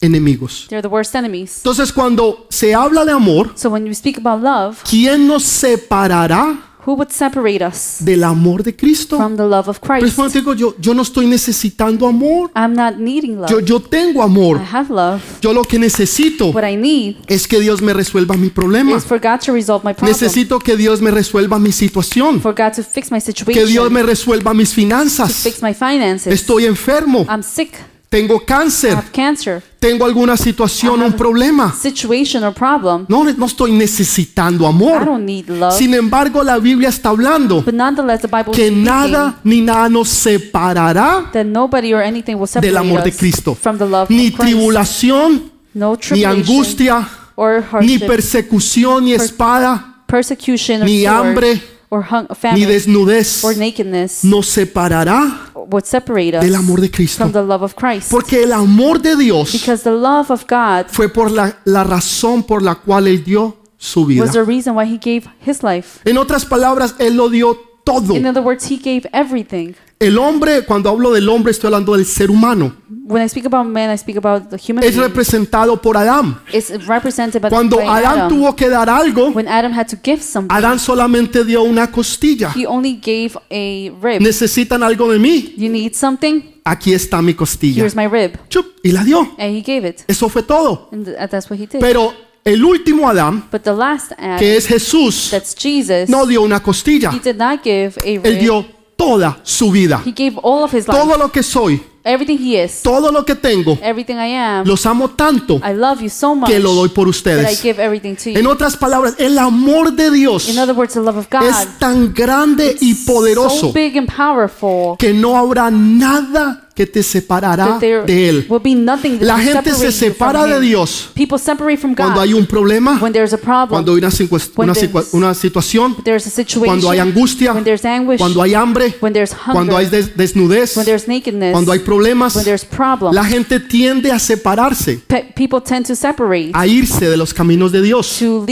enemigos. they're the worst enemies. Entonces cuando se habla de amor, So when you speak about love, ¿quién nos separará who would separate us del amor de Cristo? from the love of Pero Christ? es digo, yo, yo no estoy necesitando amor. I'm not needing love. Yo, yo tengo I amor. have love. Yo lo que necesito What I need es que Dios me resuelva mi problema. is for God to resolve my problem. Necesito que Dios me resuelva mi situación. For God to fix my Que Dios situation. me resuelva mis To finanzas. fix my finances. Estoy enfermo. I'm sick. Tengo cáncer. Tengo alguna situación, I un problema. No, no estoy necesitando amor. Sin embargo, la Biblia está hablando que nada ni nada nos separará del amor de Cristo. Ni tribulación, ni angustia, ni persecución, ni espada, ni hambre, or hung, ni desnudez or nakedness nos separará would separate us del amor de Cristo. from the love of Christ. Porque el amor de Dios Because the love of God fue por la, la razón por la cual Él dio su vida. was the reason why he gave his life. En otras palabras, Él lo dio todo. In other words, he gave everything. El hombre, cuando hablo del hombre, estoy hablando del ser humano. When I speak about man, I speak about the human Es being. representado por Adán. It's represented by, Cuando by Adán Adam. tuvo que dar algo, When Adam had to give something, Adán solamente dio una costilla. he only gave a rib. Necesitan algo de mí. You need something? Aquí está mi costilla. Here's my rib. Chup, y la dio. And he gave it. Eso fue todo. And th- that's what he did. Pero el último Adán, But the last Adam, que es Jesús, that's Jesus, no dio una costilla. he did not give a Él rib. dio toda su vida. He gave all of his life. Todo lo que soy, Everything he is. todo lo que tengo, Everything I am. los amo tanto I love you so much que lo doy por that I ustedes. give everything to En you. otras palabras, el amor de Dios In other words, the love of God es tan grande y so poderoso big and powerful que no habrá nada que te separará de Él. La gente se separa de. Dios cuando hay un problema, cuando hay una, una una situación, cuando hay angustia, cuando hay hambre, cuando hay des- desnudez, cuando hay problemas. La gente tiende a separarse, a irse de los caminos de Dios. uh.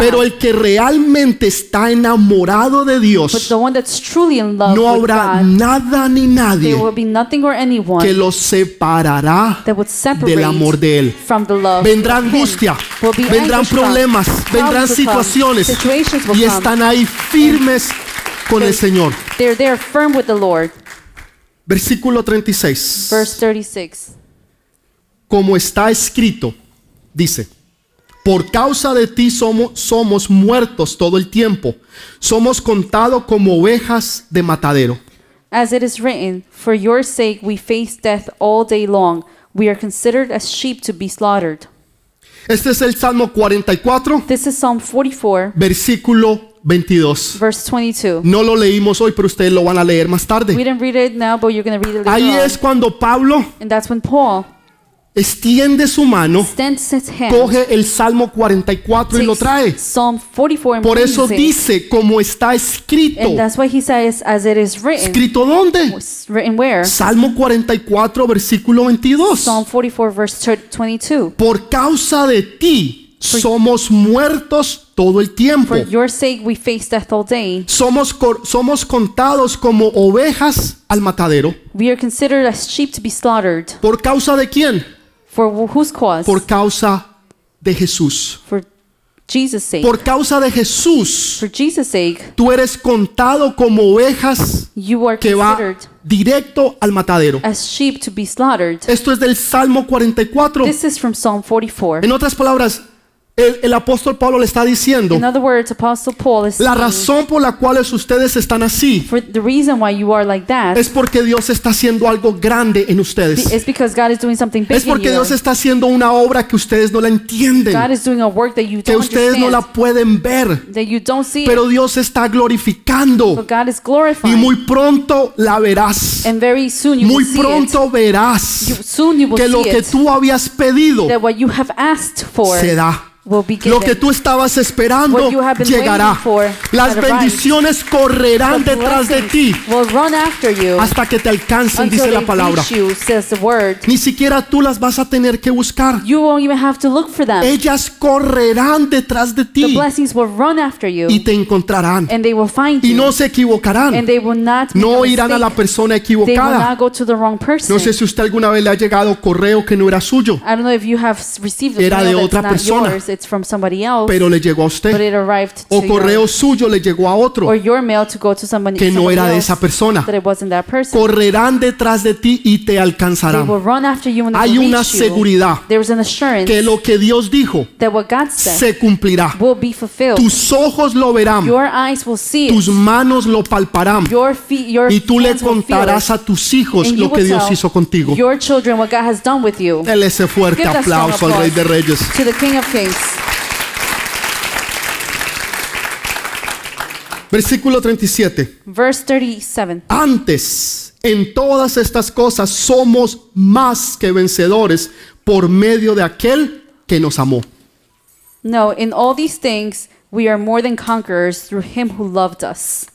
Pero el que realmente está enamorado de Dios, the one that's truly in love no habrá nada ni nadie will be nothing or anyone que los separará that would separate del amor de Él. from the love Vendrá angustia, Will be vendrán problemas, vendrán situaciones situations will y están ahí firmes con el Señor. They're there firm with the Lord. Versículo 36. Verse 36. Como está escrito, dice, por causa de ti somos, somos muertos todo el tiempo, somos contados como ovejas de matadero. As it is written, For your sake we face death all day long. We are considered as sheep to be slaughtered. Este es el Salmo 44, This is Psalm 44, versículo 22. verse 22. No lo leímos hoy, pero ustedes lo van a leer más We tarde. didn't read it now, but you're going to read it later Ahí on. es cuando Pablo And that's when Paul extiende su mano, coge el Salmo 44 y lo trae. takes Psalm 44 and Por eso dice, como está escrito. And that's why he says, as it is written. ¿Escrito dónde? Salmo 44, versículo 22. Psalm 44, verse 22. Por causa de ti somos muertos todo el tiempo. For your sake we face death all day. Somos, somos contados como ovejas al matadero. We are considered as sheep to be slaughtered. ¿Por causa de quién? For wh- whose cause? Por causa de Jesús. For Jesus' sake. Por causa de Jesús, For Jesus' sake, tú eres contado como ovejas you are que va directo al matadero. as sheep to be slaughtered. Esto es del Salmo 44. This is from Psalm 44. En otras palabras, el, el apóstol Pablo le está diciendo, In other words, Apostle Paul is la razón por la cual ustedes están así for the reason why you are like that es porque Dios está haciendo algo grande en ustedes. is because God is doing something big Es porque. Dios está haciendo una obra que ustedes no la entienden, God is doing a work that you que don't ustedes no la pueden ver, pero Dios está glorificando but God is y muy pronto la verás. and very soon you Muy pronto verás You, que lo que tú habías pedido that what you have asked for se da. Lo que tú estabas esperando llegará. Las bendiciones correrán detrás de ti will run after you hasta que te alcancen, dice la palabra. Ni siquiera tú las vas a tener que buscar. Ellas correrán detrás de ti y te encontrarán. Y no se equivocarán. No irán a la persona equivocada. No sé si usted alguna vez le ha llegado correo que no era suyo, I don't know if you have s- received a Era de otra persona. It's from somebody else, pero le llegó a but usted. it arrived to O correo suyo le llegó a or otro your mail to go to somebody, que no somebody era de else, esa persona. that it wasn't that person. Correrán detrás de ti y te They alcanzarán. will run after you they Hay una you. seguridad There's an assurance que lo que Dios dijo that what God said se cumplirá. will be fulfilled. Tus ojos lo verán, Your eyes will see it. tus manos lo palparán Your feet, your y tú le hands will feel contarás it. a tus hijos And you lo que will Dios tell hizo contigo. Your children what God has done with you. Dele ese fuerte Give that strong aplauso al Rey de applause. Reyes. To the King of Kings. Versículo 37. Verse 37. Antes, en todas estas cosas somos más que vencedores por medio de aquel que nos amó. No, in all these things we are more than conquerors through him who loved us.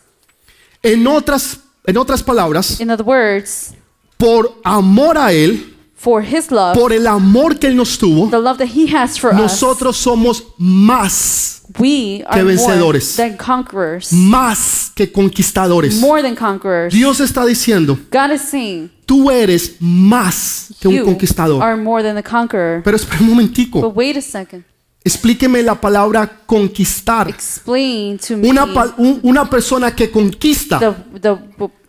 En otras, en otras palabras, In other words, por amor a Él, for his love, por el amor que Él nos tuvo, the love that he has for nosotros somos más, us, we are more vencedores. than conquerors. más que conquistadores. More than conquerors. Dios está diciendo, God is saying, tú eres más que un conquistador. are more than a conqueror. Pero espera un momentico, But wait a second. explíqueme la palabra conquistar. Explain to me Una, persona que conquista the, the,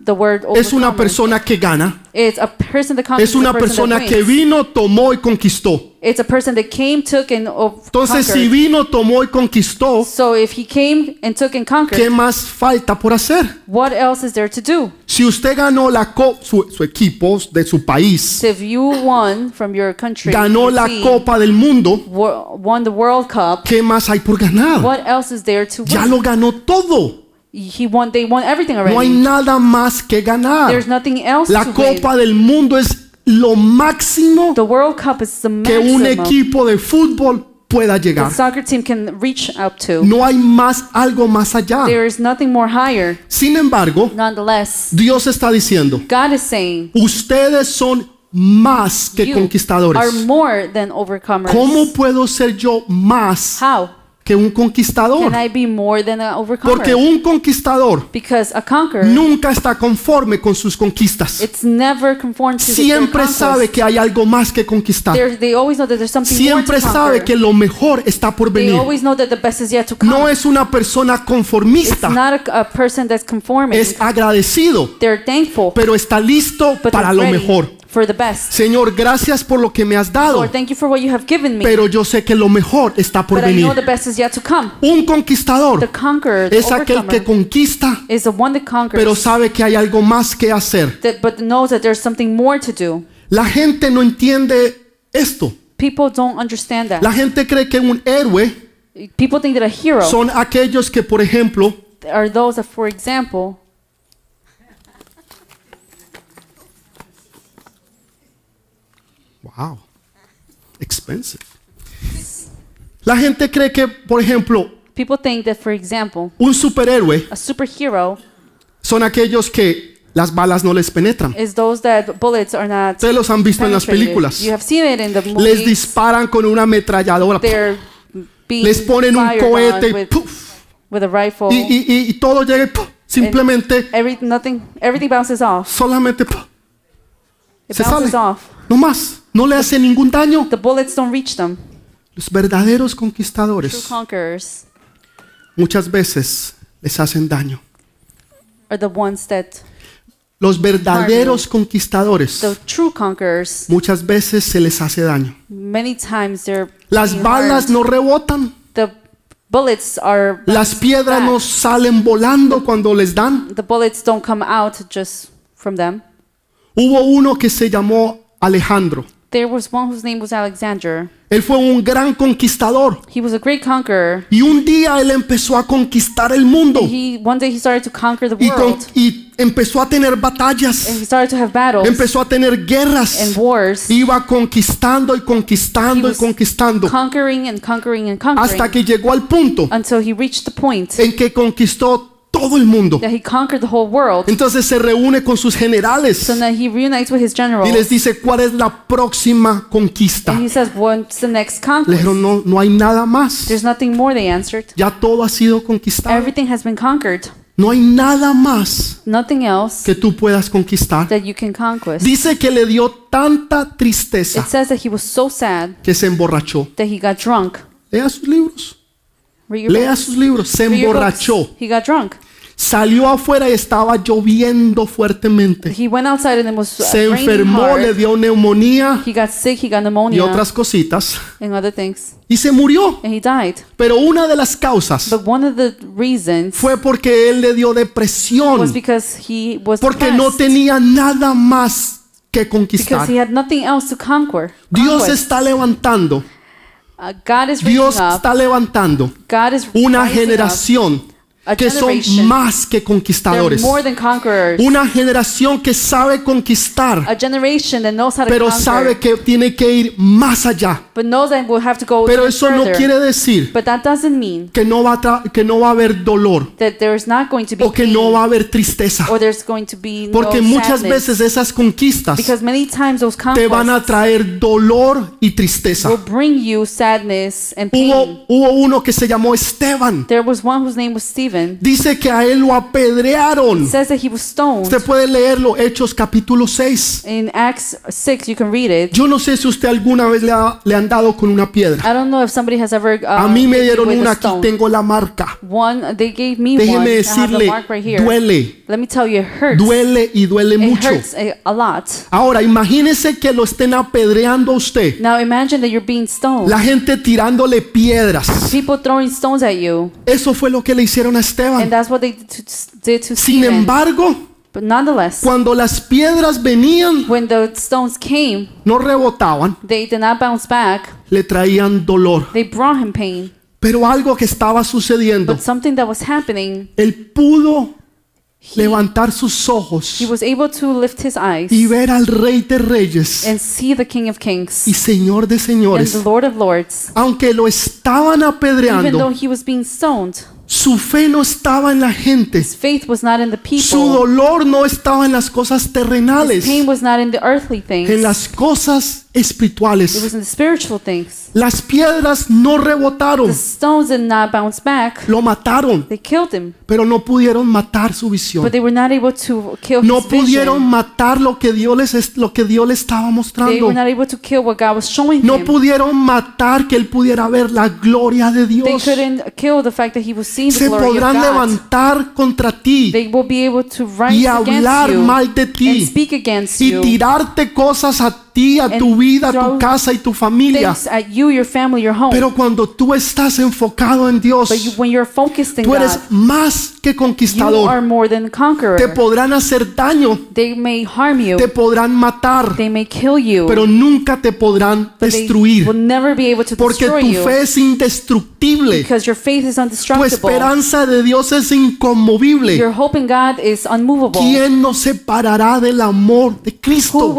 the word es una persona que gana, It's a person that es una a person that persona que vino, tomó y conquistó. It's a person that came, took, and Entonces, si conquered. vino, tomó y conquistó, So if he came and took and conquered, ¿qué más falta por hacer? what else is there to do? Si usted ganó la co- su, su equipo de su país, So if you won from your country, ganó la team, Copa del Mundo, wo- won the World Cup, ¿qué más hay por ganar? what else is there to Ya lo ganó todo. He won. They won everything No hay already. nada más que ganar. There's nothing else La to win. Copa del Mundo es lo máximo The World Cup is the que un equipo de fútbol pueda the llegar. soccer team can reach up to. No hay más algo más allá. There is nothing more higher. Sin embargo, Nonetheless, Dios está diciendo, God is saying ustedes son más que you are conquistadores. more than overcomers. ¿Cómo puedo ser yo más How que un conquistador. Can I be more than? Porque un conquistador because a conqueror, nunca está conforme con sus conquistas. it's never to Siempre sabe que hay algo más que conquistar. They always know that there's something Siempre sabe que lo mejor está por They venir. always know that the best is yet to come. No es una persona it's conformista, not a, a person that's es agradecido, They're thankful, pero está listo para lo mejor. For the best. Señor, gracias por lo que me has dado, Lord, thank you for what you have given me. pero yo sé que lo mejor está por but I venir. know the best is yet to come. Un The conquistador conqueror, the es aquel que overcomer, conquista, is the one that conquers, pero sabe que hay algo más que hacer. that, but knows that there's something more to do. La gente no entiende esto. People don't understand that. La gente cree que un héroe People think that a hero son aquellos que, por ejemplo, are those that, for example, wow, expensive. La gente cree que, por ejemplo, people think that, for example, un superhéroe a superhero son aquellos que las balas no les penetran. is those that bullets are not Ustedes los han visto en las películas. You have seen it in the Les movies. disparan con una ametralladora They're being les ponen un cohete with, ¡puf! with a rifle. y, y- y- todo llega y ¡puf! simplemente, Every, nothing, everything bounces off. solamente ¡puf! It Se bounces sale. off. no más, no le hace ningún daño. The bullets don't reach them. Los verdaderos True conquistadores conquerors muchas veces les hacen daño. are the ones that, Los verdaderos conquistadores the true conquerors, muchas veces se les hace daño. many times they're Las being balas harmed. no rebotan, The bullets are las piedras no salen volando cuando les dan. the bullets don't come out just from them. Hubo uno que se llamó Alejandro. There was one whose name was Alexander. Él fue un gran conquistador. He was a great conqueror. Y un día él empezó a conquistar el mundo. He one day he started to conquer the Y, con- world, y empezó a tener and batallas. he started to have battles Empezó a tener guerras. and wars, Iba conquistando y conquistando He y was conquistando. conquering and conquering and Hasta conquering que llegó al punto until he reached the point en que conquistó todo el mundo. that he conquered the whole world. Entonces se reúne con sus generales So now he reunites with his y les dice cuál es la próxima conquista. and he says, "What's the next Le conquest?" dijeron, no, no hay nada más. There's nothing more. They answered. Ya todo ha sido conquistado. Everything has been conquered. No hay nada más Nothing else que tú puedas conquistar. that you can conquest. Dice que le dio tanta It tristeza says that he was so sad que se emborrachó. that he got drunk. Lea sus libros. Lea sus libros. Se emborrachó. Salió afuera y estaba lloviendo fuertemente. He went outside and it was uh, Se raining enfermó, hard. le dio neumonía He got sick. He got y pneumonia otras cositas. and other things, Y se murió. and he died. Pero una de las causas But one of the reasons fue porque él le dio was depresión. because he was Porque no depressed, tenía nada más que because conquistar. he had nothing else to conquer. Dios conquest. está levantando. Uh, God is raising Dios up. está levantando God is una up generación que son más que conquistadores. Una generación que sabe conquistar, pero sabe que tiene que ir más allá. Pero eso no quiere decir que no va a, que no va a haber dolor o que no va a haber tristeza. Porque muchas veces esas conquistas te van a traer dolor y tristeza. Hubo, hubo uno que se llamó Esteban. One Stephen. Dice que a él lo apedrearon. It says that he was stoned. Usted puede leerlo, Hechos capítulo 6. In Acts 6, you can read it. Yo no sé si usted alguna vez le, ha- le han dado con una piedra. I don't know if somebody has ever uh, A mí me dieron una, aquí tengo la marca. One, they gave me one. Déjeme I have the decirle, mark right here. duele, Let me tell you, it hurts. duele y duele It mucho. hurts a, lot. Ahora, imagínese que lo estén apedreando a usted. Now imagine that you're being stoned. La gente tirándole piedras. People throwing stones at you. Eso fue lo que le hicieron a Esteban. that's what they did to, did to Sin embargo, But nonetheless, cuando las piedras venían, when the stones came, no rebotaban, they did not bounce back. le traían dolor. They brought him pain. Pero algo que estaba sucediendo, But something that was happening, él pudo levantar sus ojos he was able to lift his eyes y ver al Rey de Reyes and see the King of Kings y Señor de and Señores. the Lord of Lords. Aunque lo estaban Even apedreando, he was being stoned, su fe no estaba en la gente. his faith was not in the Su people. dolor no estaba en las cosas His terrenales, pain was not in the earthly en things, las cosas It espirituales. was in the spiritual things. Las piedras no rebotaron, The stones did not bounce back. lo mataron, They killed him, pero no pudieron matar su visión. but they were not able to kill No his vision. pudieron matar lo que Dios les es- lo que Dios le estaba They mostrando. were not able to kill what God was showing No him. pudieron matar que él pudiera ver la gloria de They Dios. couldn't kill the fact that he was seeing the Se glory of podrán God. levantar contra ti They will be able to y hablar against you mal de and ti speak against y tirarte cosas a ti, a tu vida, a tu casa y tu familia. You, your family, your. Pero cuando tú estás enfocado en Dios, tú eres más que conquistador. Te podrán hacer daño, they may harm you. te podrán matar, pero nunca te podrán destruir. will never be able to Porque destroy tu you. fe es indestructible. Tu esperanza de Dios es inconmovible. ¿Quién nos separará del amor de Cristo?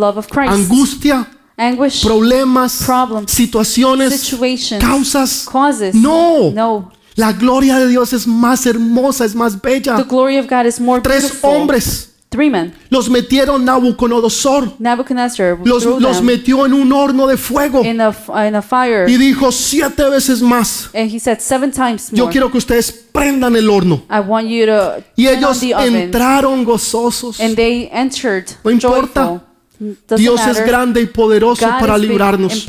Love of Christ? Angustia, Anguish, problemas, Problems, situaciones, situations, causas. causes. No. No. La gloria de Dios es más hermosa, es más The bella. glory of God is more Tres beautiful. hombres Three men. los metieron Nabucodonosor, Nebuchadnezzar los, metió en un horno de fuego in a, in a fire. y dijo siete veces más. And he said seven times Yo more. quiero que ustedes prendan el horno. I want you to Y ellos entraron gozosos. And they entered No importa. joyful. Dios es grande y poderoso para librarnos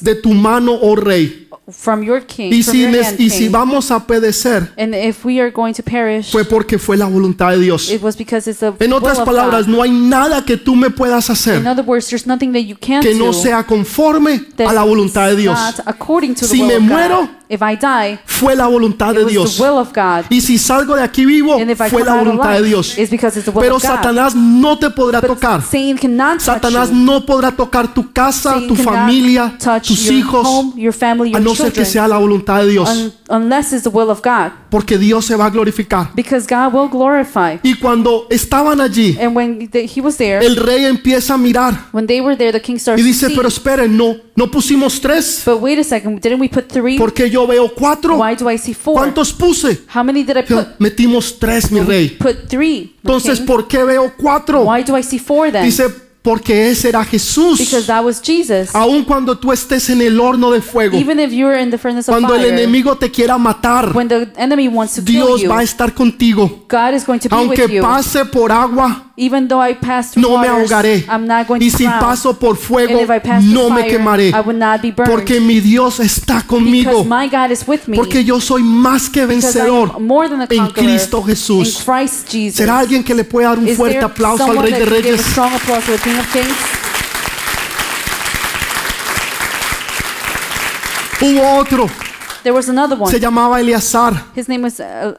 de tu mano, oh Rey. From your king, Y from si, your nes- hand, y si vamos a pedecer, And if we are going to perish, fue porque fue la voluntad de Dios. it was because it's the En will otras of palabras, God. no hay nada que tú me puedas In hacer other words, there's nothing that you can que no do sea conforme that a la voluntad de is Dios. not according to Si will me of muero. If I die, Fue la voluntad it de was Dios. the will of God. Y si salgo de aquí vivo, And if I fue come la out voluntad de alive, Dios. it's because it's the will Pero of God. Satanás no te podrá But tocar. Satan cannot touch Satanás you. no podrá tocar tu casa, Satan tu cannot familia, touch tus your hijos, home, your family, a your no ser que sea la voluntad de Dios. un- unless it's the will of God, Porque Dios se va a glorificar. because God will glorify. Y cuando estaban allí, And when the, he was there, el rey empieza a mirar when they were there, the king starts y to dice, see. pero esperen, no, no pusimos tres, But wait a second, didn't we put three? porque yo veo cuatro. Why do I see four? ¿Cuántos puse? How many did I put? Metimos tres, mi rey. Put three. Entonces. ¿por qué veo cuatro? Why do I see four then? Dice, porque ese era Jesús. Because that was Jesus. Aun cuando tú estés en el horno de fuego, cuando el enemigo te quiera matar, Dios va a estar contigo. Aunque pase por agua, Even though I pass through no me waters, ahogaré. I'm not going Y to si drown. paso por fuego, and if I pass no through me fire, quemaré. I will not be burned. Porque mi Dios está because conmigo. my God is with me. Porque yo soy más que because I vencedor am more than a en conqueror Cristo in Jesús. Christ Jesus. ¿Será alguien que le pueda dar un Is fuerte there aplauso al someone Rey that de can give a Reyes? strong applause to the King of Kings? Hubo otro, There was another one. se llamaba Eleazar. His name was uh,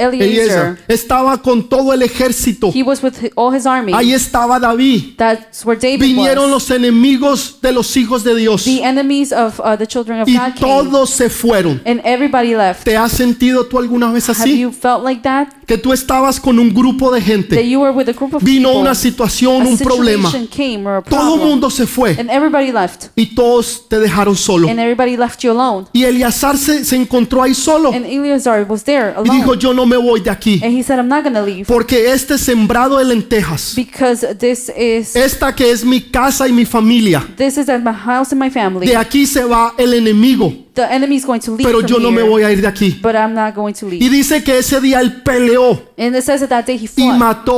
Eliezer. Estaba con todo el ejército. He was with all his army. Ahí estaba David. That's where David Vinieron was. los enemigos de los hijos de Dios. The enemies of uh, the children of Y God came. todos se fueron. And everybody left. ¿Te has sentido tú alguna vez Have así? you felt like that? Que tú estabas con un grupo de That gente. you were with a group of Vino people. una situación, a un problema. came or a Todo el mundo se fue And everybody left. y todos te dejaron solo. And everybody left you alone. Y Eleazar se, se encontró ahí solo And Eleazar was there y dijo, alone. yo no me voy de aquí. And he said, I'm not going to leave. Porque este sembrado de lentejas, Because this is esta que es mi casa y mi familia, this is at my house and my family. de aquí se va el enemigo. The enemy is going to leave Pero yo no me voy a ir de aquí. but I'm not going to Y leave. dice que ese día él peleó And it says that that day he y fought. mató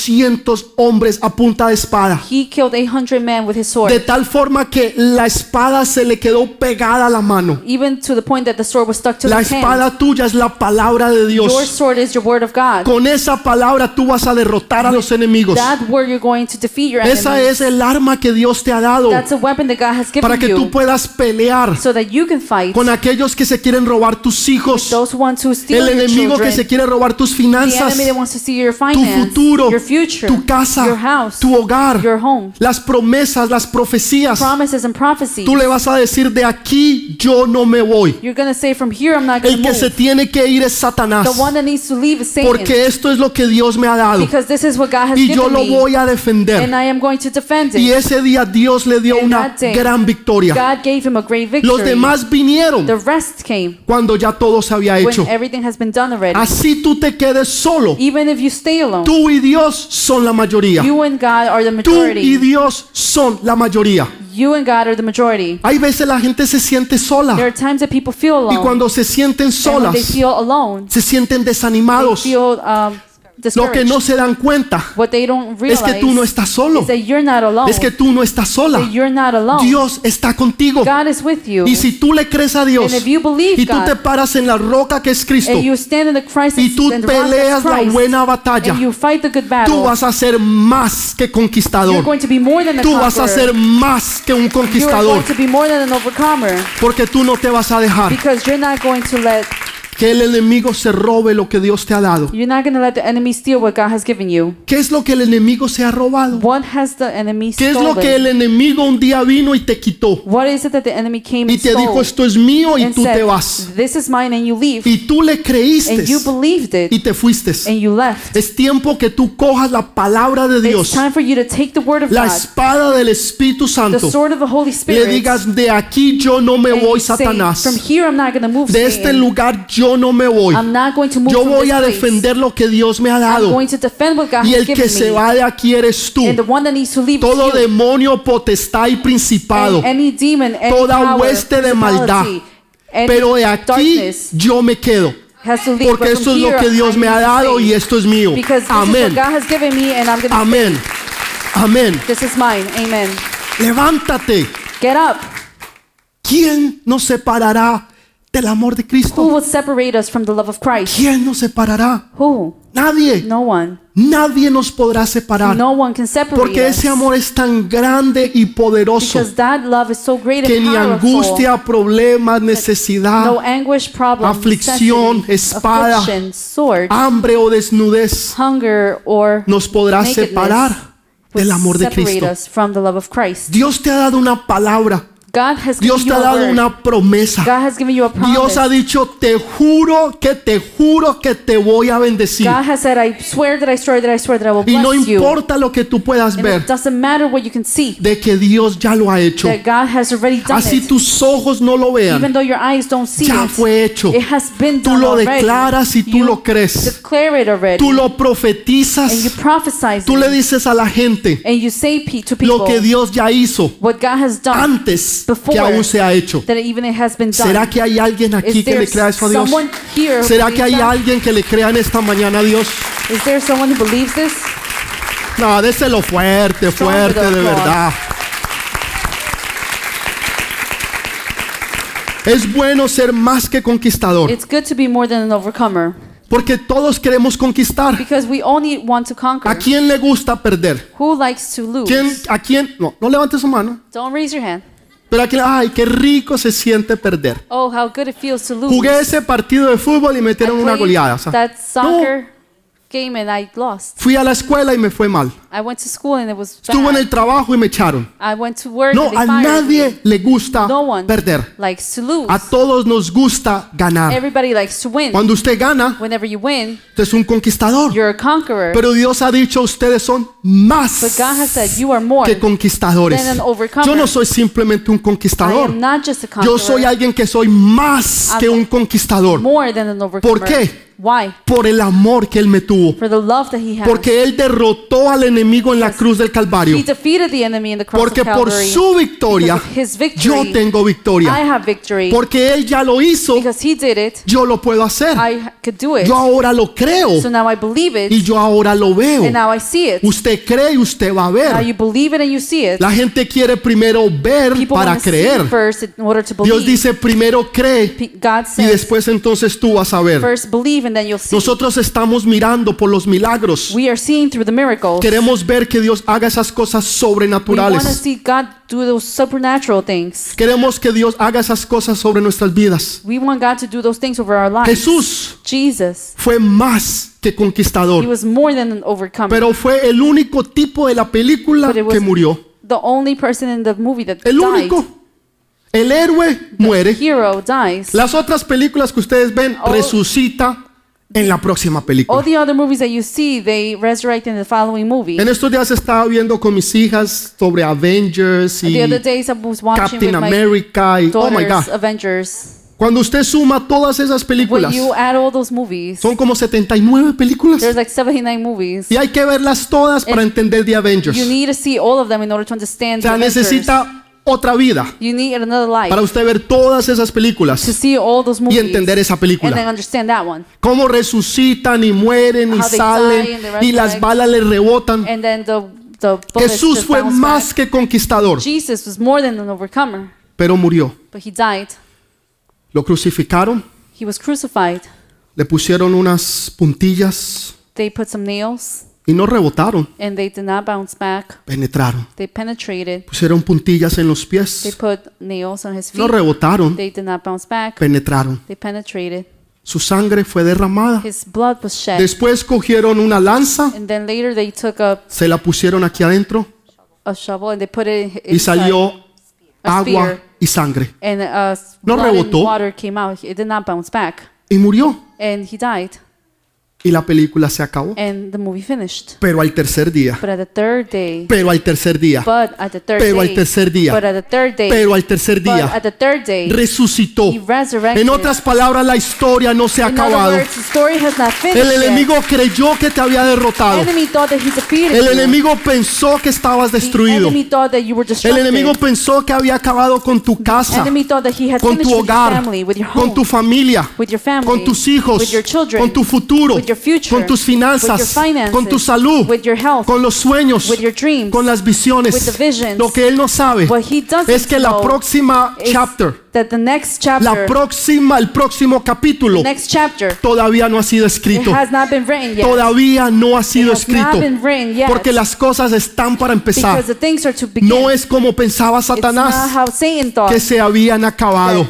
800 hombres a punta de espada. He killed 800 men with his sword. De tal forma que la espada se le quedó pegada a la mano. even to the point that the sword was stuck to La his hand. espada tuya es la palabra de Your Dios. sword is your word of God. Con esa palabra tú vas a derrotar a los enemigos. That word you're going to defeat your Esa enemies. es el arma que Dios te ha dado That's a weapon that God has given para que tú you puedas pelear so that you can fight con aquellos que se quieren robar tus hijos. those who want to steal El your enemigo que se quiere robar tus the finanzas, enemy that wants to see your tu finance, futuro, your future, tu casa, your house, tu hogar, your home, las promesas, las profecías. promises and prophecies. Tú le vas a decir de aquí yo no me voy. You're say from here I'm not going El que se move. tiene que ir es Satanás. The one that needs to leave is Satan. Porque esto es lo que Dios me ha dado. because this is what God has Y yo given lo me. voy a defender. and I am going to defend it. Y ese día Dios le dio And una that day, gran victoria. God gave him a great victory. Los demás vinieron The rest came cuando ya todo se había when hecho. everything has been done already. Así tú te quedes solo. Even if you stay alone, Tú y Dios son la mayoría. you and God are the Tú y majority. Dios son la mayoría. You and God are the majority. Hay veces la gente se siente There sola are times that people feel y alone. cuando se sienten and when they solas, feel alone, se sienten they desanimados. feel um, Lo que no se dan cuenta es que tú no estás solo. Es que tú no estás sola. Dios está contigo. Y si tú le crees a Dios y tú te paras en la roca que es Cristo y tú peleas la buena batalla, tú vas a ser más que conquistador. Tú vas a ser más que un conquistador porque tú no te vas a dejar que el enemigo se robe lo que Dios te ha dado. you're not going to let the enemy steal what God has given you. ¿Qué es lo que el enemigo se ha robado? What has the enemy ¿Qué es stolen? lo que el enemigo un día vino y te quitó? What is it that the enemy came Y and te stole dijo, esto es mío y and tú said, te vas. This is mine and you leave. Y tú le creíste and you believed it y te fuiste. and you left. Es tiempo que tú cojas la palabra de It's Dios, time for you to take the word of la God, espada del Espíritu the Santo. sword of the Holy Le Spirit, digas, de aquí yo no me and voy, say, Satanás. from here I'm not going to move De este Satan. lugar yo no me voy. I'm not going to move Yo voy a defender lo que Dios me ha I'm dado. going to defend what God Y el que se va de aquí eres tú. and the one that needs to leave Todo demonio, potestad y principado. Toda hueste de maldad. Pero de aquí yo me quedo. Porque esto es lo que Dios me ha dado y esto es mío. Amén. Amén. Amén. Levántate. Get up. ¿Quién nos separará del amor de Who Cristo? will separate us from the love of Christ? ¿Quién nos separará? Who? Nadie. No one. Nadie nos podrá separar. No one can separate Porque ese amor es tan grande y poderoso that love is so great que ni angustia, problemas, no necesidad, anguish, problem, aflicción, espada, sword, hambre o desnudez hunger, or nos podrá separar del amor de Cristo. Dios te ha dado una palabra. God has Dios given te you ha a dado una promesa. God has given you a promise. Dios ha dicho, te juro que te juro que te voy a bendecir. God has said, I swear that I swear that I swear that I will Y no you. importa lo que tú puedas ver, it doesn't matter what you can see. de que Dios ya lo ha hecho. Así it. tus ojos no lo Even vean. though your eyes don't see Ya it. fue hecho. It has been Tú done lo already. declaras y tú You lo crees. Declare it already. Tú lo and you profetizas. prophesy Tú le dices a la gente And you say pe- to people lo que Dios ya hizo what God has done. antes que aún se ha hecho. that even it has been done. ¿Será que hay alguien aquí que le crea eso a Dios? ¿Será que hay alguien que le crea en esta mañana a Dios? Is there someone who believes this? No, déselo fuerte, fuerte, de verdad. Es bueno ser más que conquistador, It's good to be more than an overcomer porque todos queremos conquistar. because we only want to conquer. ¿A quién le gusta perder? Who likes to lose? ¿Quién, ¿A quién? No, no levante su mano. Don't raise your hand. Pero a quién, ay, qué rico se siente perder. Oh, how good it feels to lose. Jugué ese partido de fútbol y metieron I una goleada. o sea, that soccer game and I lost. fui a la escuela y me fue mal. I went to school and it was Estuve en el trabajo y me echaron. I went to work No, and they a fired nadie me. le gusta No one perder. likes to lose. A todos nos gusta ganar. Everybody likes to win. Cuando usted gana, Whenever you win, usted es un conquistador. you're a conqueror. Pero Dios ha dicho, ustedes son But más God has said you are more que conquistadores. than an overcomer. Yo no soy simplemente un I conquistador. am not just a conqueror. Yo soy alguien que soy más que un conquistador. more than an overcomer. ¿Por qué? Why? Por el amor que Él me tuvo. For the love that he has. Porque Él derrotó al enemigo en la cruz del Calvario. Porque por su victoria, yo tengo victoria. Porque Él ya lo hizo, yo lo puedo hacer. Yo ahora lo creo y yo ahora lo veo. Usted cree y usted va a ver. La gente quiere primero ver para creer. Dios dice primero cree y después entonces tú vas a ver. Nosotros estamos mirando por los milagros. we Queremos ver que Dios haga esas cosas we sobrenaturales. see God do those supernatural things. Queremos que Dios haga esas cosas sobre nuestras vidas. We want God to do those things over our lives. Jesús Jesus, fue más que he conquistador, was more than an overcomer. pero fue el único tipo de la película que murió. the only person in the movie that El died. único. El héroe muere. Hero dies. Las otras películas que ustedes ven, Oh. resucita, en la próxima All película. the other movies that you see, they resurrect in the following movie. En estos días estaba viendo con mis hijas sobre Avengers y The other days I was watching Captain with my America y oh my god. Avengers. Cuando usted suma todas esas When películas, you add all those movies, son como 79 películas. there's like 79 movies. Y hay que verlas todas para entender The Avengers. You need to see all of them in order to understand O sea, the necesita otra vida You need another life para usted ver todas esas to películas see all those y entender esa and then película. understand that one. Cómo resucitan y mueren y How salen y las balas les rebotan. And then the the Jesús fue más back. que conquistador, Jesus was more than an overcomer, pero murió. but he died. Lo crucificaron, He was crucified. le pusieron unas puntillas They put some nails y no rebotaron, and they did not bounce back. penetraron. They penetrated. Pusieron puntillas en los They pies, put nails on his no feet. rebotaron, They did not bounce back. penetraron. They penetrated. Su sangre fue derramada. His blood was shed. Después cogieron una lanza, And then later they took a, se la pusieron aquí adentro a shovel and they put it y salió a agua y sangre. And uh, No rebotó. water came out. It did not bounce back. Y murió. And he died. Y la película se acabó. And the movie finished. Pero al tercer día, But at the third day, pero al tercer día, but at the third Pero al tercer día. but at the third day, pero al tercer but día, at the third day, resucitó. he resurrected. En otras palabras, la historia no se ha In acabado. words, the story has not finished El yet. enemigo creyó que te había The derrotado. enemy thought that he defeated El you. enemigo pensó que estabas The destruido. enemy thought that you were El enemigo pensó que había acabado con tu The casa, enemy thought that he had con tu with your hogar, family, with your home, con tu familia, with your family, con tus hijos, with your children, con tu futuro, with future, con tus finanzas, finances, con tu salud, health, con los sueños, dreams, con las visiones. visions. Lo que él no sabe es que la próxima chapter, that the next chapter, la próxima, el próximo capítulo the next chapter, todavía no ha sido it escrito. has not been written yet. Todavía no ha sido It has not escrito. been written yet. Porque las cosas están para empezar. because the things are to begin. No es como pensaba It's not Satanás how Satan thought que se habían acabado.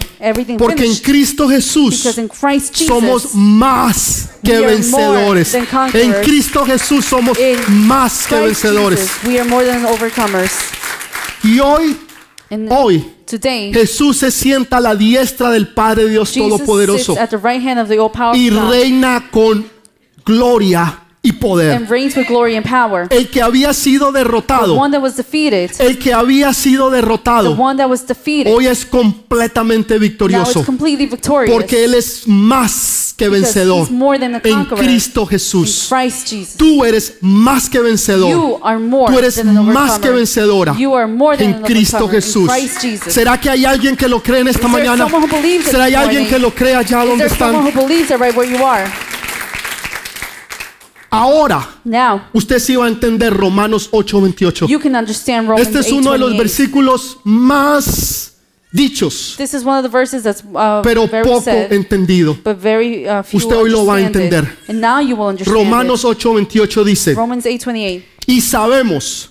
Porque en. Cristo Jesús because in Christ Jesus, somos más que we are more vencedores. than conquerors. En Cristo Jesús somos In más que Christ vencedores. Jesus, we are more than overcomers. Y hoy, And hoy, today, Jesús se sienta a la diestra del Padre Dios Jesus Todopoderoso sits at the right hand of the all-powerful y reina con gloria y poder. and reigns with glory and power. El que había sido The derrotado, one that was defeated, el que había sido derrotado, hoy es completamente victorioso. is completely victorious. Porque Él es más que vencedor en Cristo Jesús. Tú eres más que vencedor. Tú eres más que vencedora en Cristo Jesús. ¿Será que hay alguien que lo cree en esta mañana? ¿Será hay alguien que lo cree allá donde están? Ahora, Now, usted sí va a entender Romanos 8:28. you can understand Romans Este es uno de los 8:28. versículos más dichos, This is one of the verses that's uh, pero very poco said, entendido. but very uh, few Usted hoy lo va a understand it. entender. And now you will understand Romanos 8:28 dice, it. Romans 8:28. y sabemos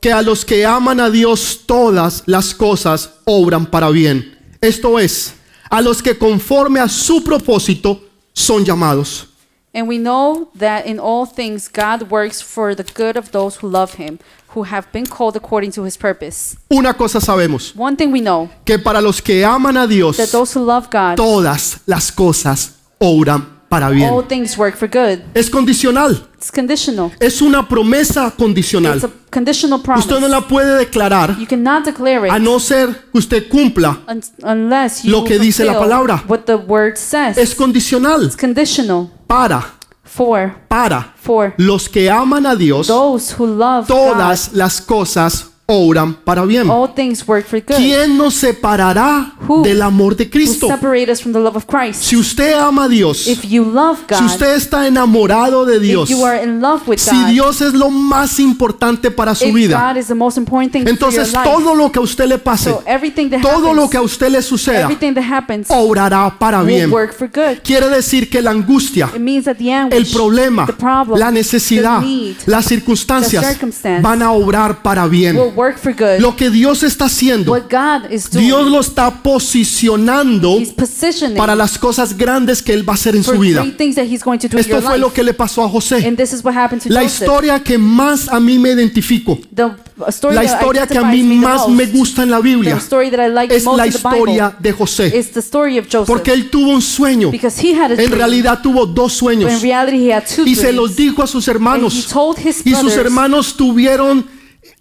que a los que aman a Dios todas las cosas obran para bien. Esto es, a los que conforme a su propósito son llamados. And we know that in all things God works for the good of those who love him, who have been called according to his purpose. Una cosa sabemos, One thing we know, que para los que aman a Dios, that those who love God, todas las cosas obran para bien. all things work for good. Es condicional, It's conditional. es una promesa condicional. It's a conditional promise. Usted no la puede declarar You cannot declare it a no ser que usted cumpla. un- unless you lo que dice la fulfill palabra. what the word says. Es condicional It's conditional. Para, For, para. For. Los que aman a Dios, those who love todas las cosas obran para bien. All things work for good. ¿Quién nos separará Who- del amor de Cristo? separate us from the love of Christ. Si usted ama a Dios, If you love si God, usted está enamorado de Dios, if you are in love with si God, Dios es lo más importante para su if vida, God is the most important thing entonces your life, todo lo que a usted le pase, so everything that todo lo happens, que a usted le suceda, everything that happens obrará para will bien. work for good. Quiere decir que la angustia, It means that the el anguish, problema, the problem, la necesidad, the need, las circunstancias the van a obrar para bien. will work for good. Lo que Dios está haciendo, What God is doing, Dios lo está posicionando He's positioning para las cosas grandes que Él va a hacer en for su vida. great things that He's going to do in Esto your fue lo que le pasó a José. And this is what happened to La Joseph. historia que más a mí me identifico, The story la that historia que a mí identifies me the más me gusta en la Biblia, the story that I like es most la in the Bible historia de José. is the story of Joseph. Porque él tuvo un sueño. because he had a En dream, realidad tuvo dos but in sueños. reality he had two Y se dreams. los dijo a sus and he hermanos. told his Y sus brothers, hermanos tuvieron,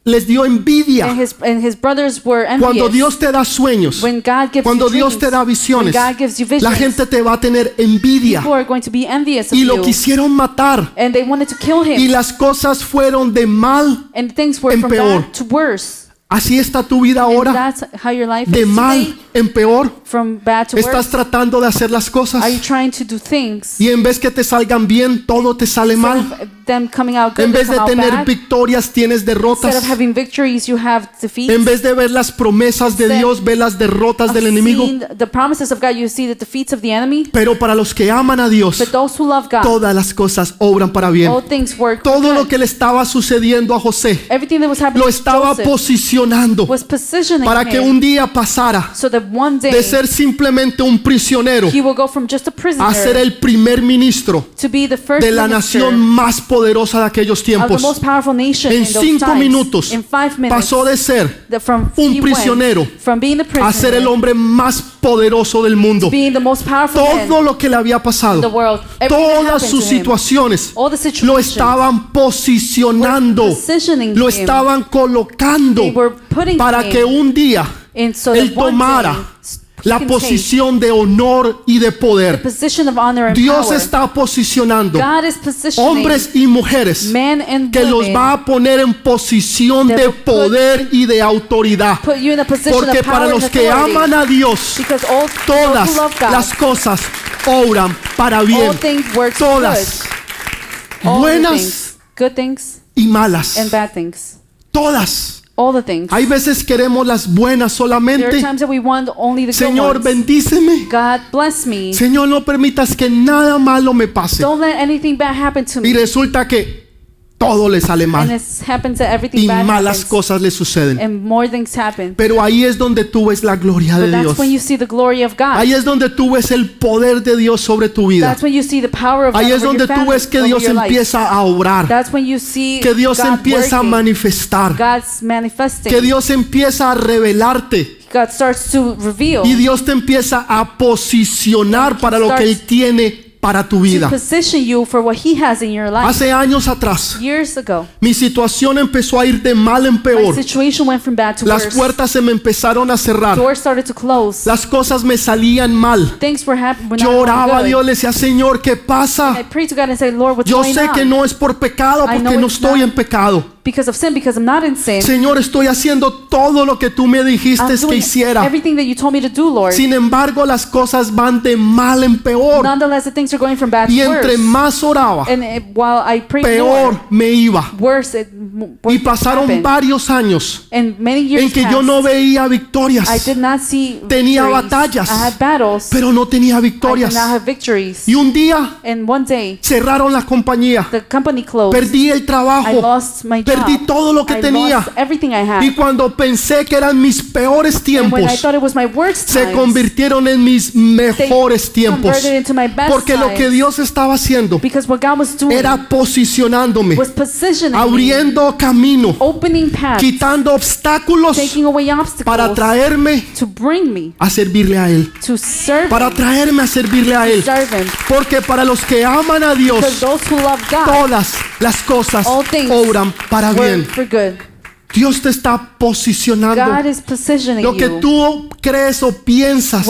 les dio envidia. and his, and his brothers were envious. Cuando Dios te da sueños, when God gives cuando you Dios dreams, te da visiones, when God gives you visions, la gente te va a tener envidia. people are going to be envious of Y lo you. quisieron matar. and they wanted to kill him. Y las cosas fueron de mal. and things were en from peor. bad to worse. Así está tu vida ahora. that's how your life De mal en peor. from bad to Estás worse. tratando de hacer las cosas. Are you trying to do things Y en vez que te salgan bien, todo te sale mal. Of them coming out good, En vez de tener bad? victorias, tienes Instead derrotas. of having victories, you have defeats. En vez de ver las promesas de Instead Dios, ve las derrotas del enemigo. seeing the promises of God, you see the defeats of the enemy. Pero para los que aman a Dios, But those who love God, todas las cosas obran para bien. all things work Todo good. lo que le estaba sucediendo a José Everything that was happening lo to estaba Joseph posicionando was positioning para que un día pasara so that one day de ser simplemente un prisionero he will go from just a prisoner a ser el primer ministro to be the first de la nación más poderosa de aquellos tiempos. En cinco minutos pasó de ser un prisionero a ser el hombre más poderoso del mundo. Todo lo que le había pasado, todas sus situaciones lo estaban posicionando, lo estaban colocando para que un día él tomara la posición de honor y de poder. Dios está posicionando hombres y mujeres que los va a poner en posición de poder y de autoridad. Porque para los que aman a Dios, todas las cosas obran para bien. Todas, buenas y malas. Todas. All the things. Hay veces queremos las buenas solamente. Señor, bendíceme. God bless me. Señor, no permitas que nada malo me pase. Don't let anything bad happen to Y me. resulta que todo le sale mal. y malas cosas le suceden. Pero ahí es donde tú ves la gloria de Dios. Ahí es donde tú ves el poder de Dios sobre tu vida. Ahí es donde tú ves que Dios empieza a obrar, que Dios empieza a manifestar, que Dios empieza a revelarte. God starts to reveal. y Dios te empieza a posicionar para lo que Él tiene para tu vida. Hace años atrás, Years ago, mi situación empezó a ir de mal en peor. situation went from bad to Las puertas se me empezaron a cerrar. Doors started to close. Las cosas me salían mal. Yo oraba a Dios, le decía, Señor, ¿qué pasa? prayed to God and said, Lord, what's Yo sé que no es por pecado porque no estoy en pecado. because of sin, because I'm not in sin. Señor, estoy haciendo todo lo que tú me dijiste que hiciera. everything that you told me to do, Lord. Sin embargo, las cosas van de mal en peor. Nonetheless, the things are going from bad Y to entre worse. más oraba, And it, while I prayed peor more, me iba. worse it m- worse Y pasaron happened. varios años And many years en que yo no veía I victorias, did not see Tenía victories. batallas, I had battles. pero no tenía I did victorias. not have victories. Y un día And one day, cerraron la compañía. the company closed. Perdí el I trabajo. lost my job. Perdí todo lo que I tenía. lost everything I had. Y cuando pensé que eran mis peores and when I tiempos, thought it was my worst se times, convirtieron en mis mejores tiempos. best Porque lo que. Dios estaba haciendo era posicionándome, abriendo camino, paths, quitando obstáculos para traerme a servirle a Él. Para traerme a servirle a Él. Porque para los que aman a Dios, God todas las cosas obran para bien. Dios te está God posicionando. is positioning Lo que tú crees o piensas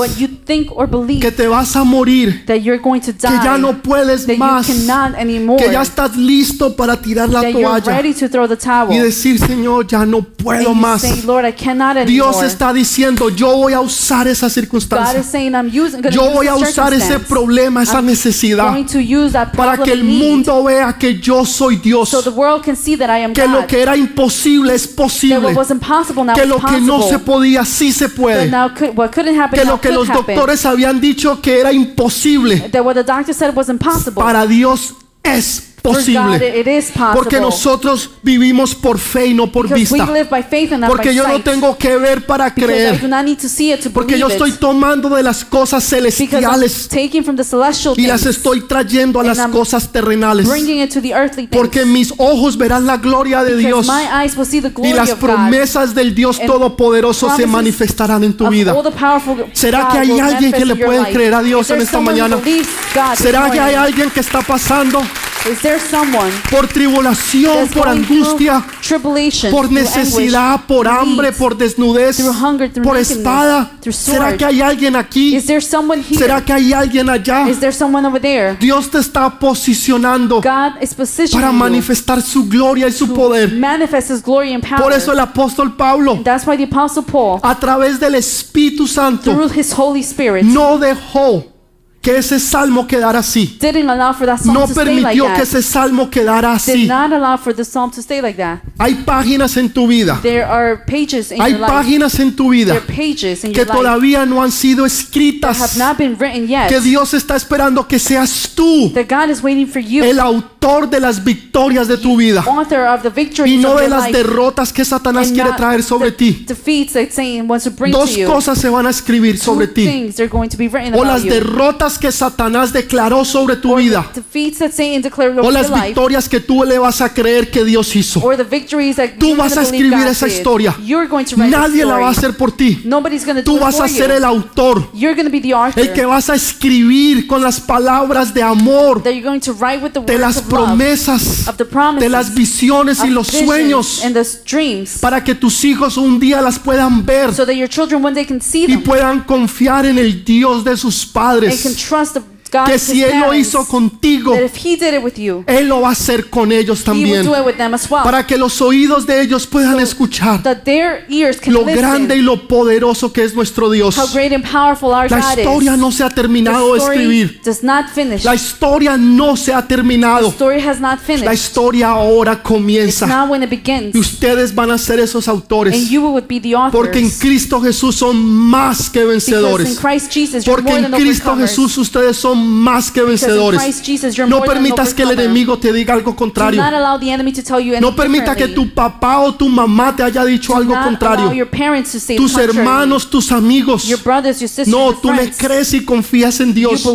que te vas a morir, that you're going to die, que ya no puedes más, que ya estás listo para tirar la toalla ready to throw the towel. y decir, Señor, ya no puedo más. Dios está diciendo, yo voy a usar esa circunstancia. is saying, I'm using, gonna Yo voy a usar ese problema, esa I'm necesidad, going to use that para que el mundo vea que yo soy Dios, so the world can see that I am que lo que era imposible es posible, que lo que no se podía sí se puede, que lo que los doctores habían dicho que era imposible, para Dios es posible. Porque nosotros vivimos por fe y no por vista. Porque yo no tengo que ver para creer. Porque yo estoy tomando de las cosas celestiales y las estoy trayendo a las cosas terrenales. bringing it to the earthly things. Porque mis ojos verán la gloria de Dios y las promesas del Dios Todopoderoso se manifestarán en tu vida. ¿Será que hay alguien que le puede creer a Dios en esta mañana? ¿Será que hay alguien que está pasando por tribulación, por angustia, por necesidad, por hambre, por desnudez, por espada? ¿Será que hay alguien aquí? ¿Será que hay alguien allá? Dios te está posicionando para manifestar su gloria y su poder. manifest His glory and power. Por eso el apóstol Pablo, That's why the Apostle Paul, a través del Espíritu Santo, no dejó que ese salmo quedara así. No permitió que ese salmo quedara así. Hay páginas en tu vida, There are pages in hay páginas en tu vida que todavía no han sido escritas, que Dios está esperando que seas tú. El autor de las victorias de tu vida y no de las derrotas que Satanás quiere traer sobre ti. Dos cosas se van a escribir sobre ti. O las derrotas que Satanás declaró sobre tu vida. O las victorias que tú le vas a creer que Dios hizo. Tú you're vas a escribir esa historia. You're going to write the Nadie la va a hacer por ti. Tú vas a ser el autor. El que vas a escribir con las palabras de amor, de las promesas, de las visiones y los sueños, para que tus hijos un día las puedan ver y puedan confiar en el Dios de sus padres. God Que si Él lo hizo contigo, you, Él lo va a hacer con ellos también. well. Para que los oídos de ellos puedan So escuchar lo grande y lo poderoso que es nuestro Dios. La historia is. no se ha terminado de escribir. La historia no se ha terminado. La historia ahora comienza. Y ustedes van a ser esos autores. Porque en. Cristo Jesús son más que vencedores. Christ Jesus, you're Porque en Cristo. Jesús ustedes son más que vencedores. Jesus, No permitas que el enemigo te diga algo contrario. No permita que tu papá o tu mamá te haya dicho Do algo contrario. Tus contrary. hermanos, tus amigos. your brothers, your sisters, No, tú le crees y confías en Dios.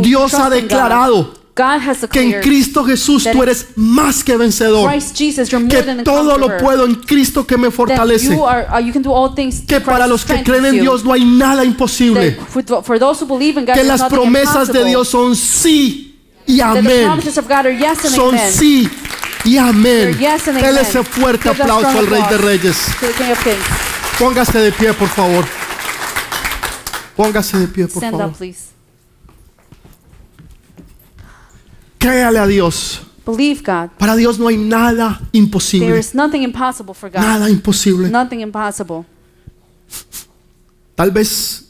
Dios ha declarado que en Cristo Jesús tú eres más que vencedor. Christ Jesus, you're more Que todo lo puedo en Cristo que me fortalece. you are, uh, Que para los que creen en. Dios no hay nada imposible. That for, for those who believe in God, Que las promesas de. Dios son sí y amén. promises of God are yes and Son amen. sí y amén. Dele ese fuerte aplauso al Rey de Reyes. Póngase de pie, por favor. Póngase de pie, por Stand favor. up, please. Créale a Dios. Believe God. Para Dios no hay nada There imposible. is nothing impossible for God. Nada imposible. Nothing impossible. Tal vez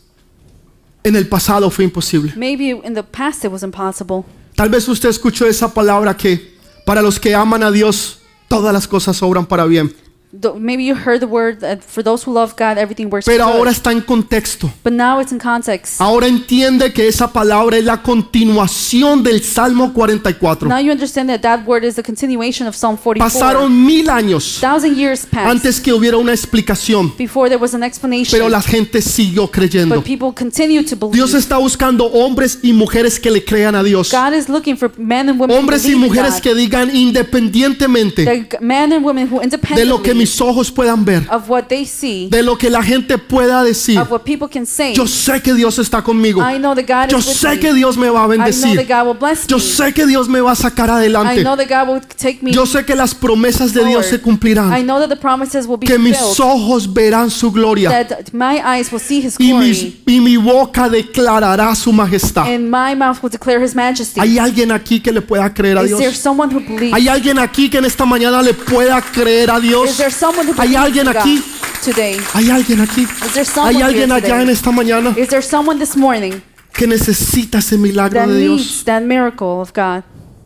en el pasado fue imposible. Maybe in the past it was impossible. Tal vez usted escuchó esa palabra que para los que aman a Dios, todas las cosas obran para bien. Maybe you heard the word that for those who love God, everything works Pero good. ahora está en contexto. But now it's in context. Ahora entiende que esa palabra es la continuación del Salmo 44. Now you understand that that word is the continuation of Psalm 44. Pasaron mil años Thousand years passed antes que hubiera una explicación, before there was an explanation. pero la gente siguió creyendo. but people continue to believe. Dios está buscando hombres y mujeres que le crean a Dios. God is looking for men and women Hombres y mujeres que digan independientemente men and women who de lo que mis ojos puedan ver, of what they see, de lo que la gente pueda decir. of what people can say. Yo sé que Dios está conmigo. I know that God Yo is with sé me. que Dios me va a I know that bendecir. God will bless Yo me. sé que Dios me va a sacar I adelante. know that God will take me Yo sé que las promesas de Dios se I cumplirán. know that the promises will be Que mis ojos verán su gloria. That my eyes will see His Y, glory. mis- y mi boca declarará su majestad. And my mouth will declare His majesty. ¿Hay alguien aquí que le pueda creer a Is there Dios? someone who believes? ¿Hay alguien aquí que en esta mañana le pueda creer a Is Dios? there someone who ¿Hay alguien God aquí? today? ¿Hay alguien aquí? Is there someone ¿Hay alguien here allá en today? esta mañana Is there someone this morning que necesita ese milagro that de needs Dios? that miracle of God?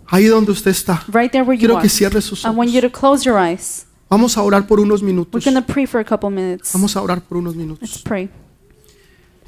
Ahí donde usted está. Right there where you Quiero are. que cierre sus I want ojos. you to close your eyes. Vamos a orar por unos We're minutos. going to pray for a couple minutes. Vamos a orar por unos Let's minutos. pray.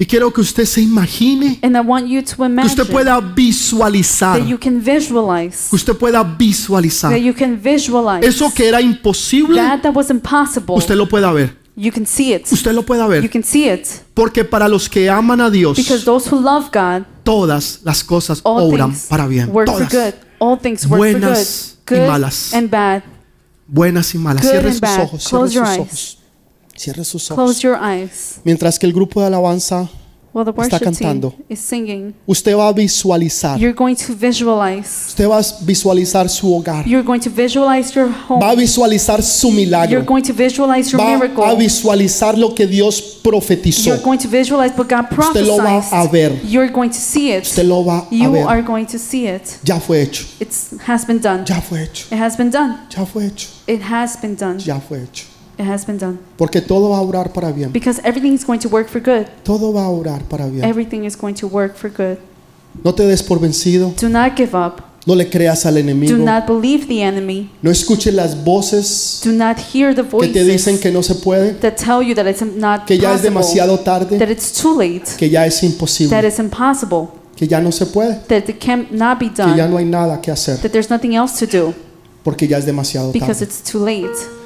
Y quiero que usted se imagine, And I want you to que imagine usted pueda visualizar, that you can visualize, que usted pueda visualizar. that you can visualize Eso que era imposible, that that was impossible. usted lo pueda ver. You can see it. Usted lo pueda You ver. can see it Porque para los que aman a Dios, because those who love God, todas las cosas all obran things para bien. work for Todas. good. All things work Buenas y for good, good malas. and bad. Buenas y malas. Good Cierre ojos. Sus eyes. ojos. Cierre sus ojos. Close your eyes. Mientras que el grupo de alabanza, While the Está worship cantando. team is singing, usted va a visualizar. you're going to visualize. Usted va a visualizar su hogar. You're going to visualize your home. Va a visualizar su You're milagro. going to visualize your Va a miracle. visualizar lo que Dios profetizó. You're going to visualize what God Usted lo va a prophesied. ver. You're going to see it. Usted lo va a You are ver. going to see it. Ya fue hecho. It has been done. Ya fue hecho. It has been done. Ya fue hecho. It has been done. Ya fue hecho. It has been done. Porque todo va a orar para bien. Because everything is going to work for good. Todo va a orar para bien. Everything is going to work for good. No te des por vencido. Do not give up. No le creas al Do enemigo. not believe the enemy. No escuches las voces Do not hear the que te dicen voices que no se puede, that tell you that it's not que ya es possible, demasiado tarde, that it's too late, que ya es that imposible, it's impossible, que ya no se puede, that it cannot be que ya done, no hay nada que hacer, that there's nothing else to do porque ya es demasiado because tarde. it's too late.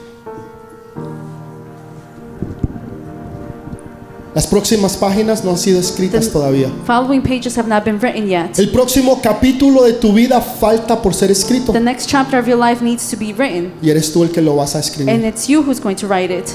Las próximas páginas no han sido escritas The- todavía. Following pages have not been written yet. El próximo capítulo de tu vida falta por ser escrito The next chapter of your life needs to be written, y eres tú el que lo vas a escribir. and it's you who's going to write it.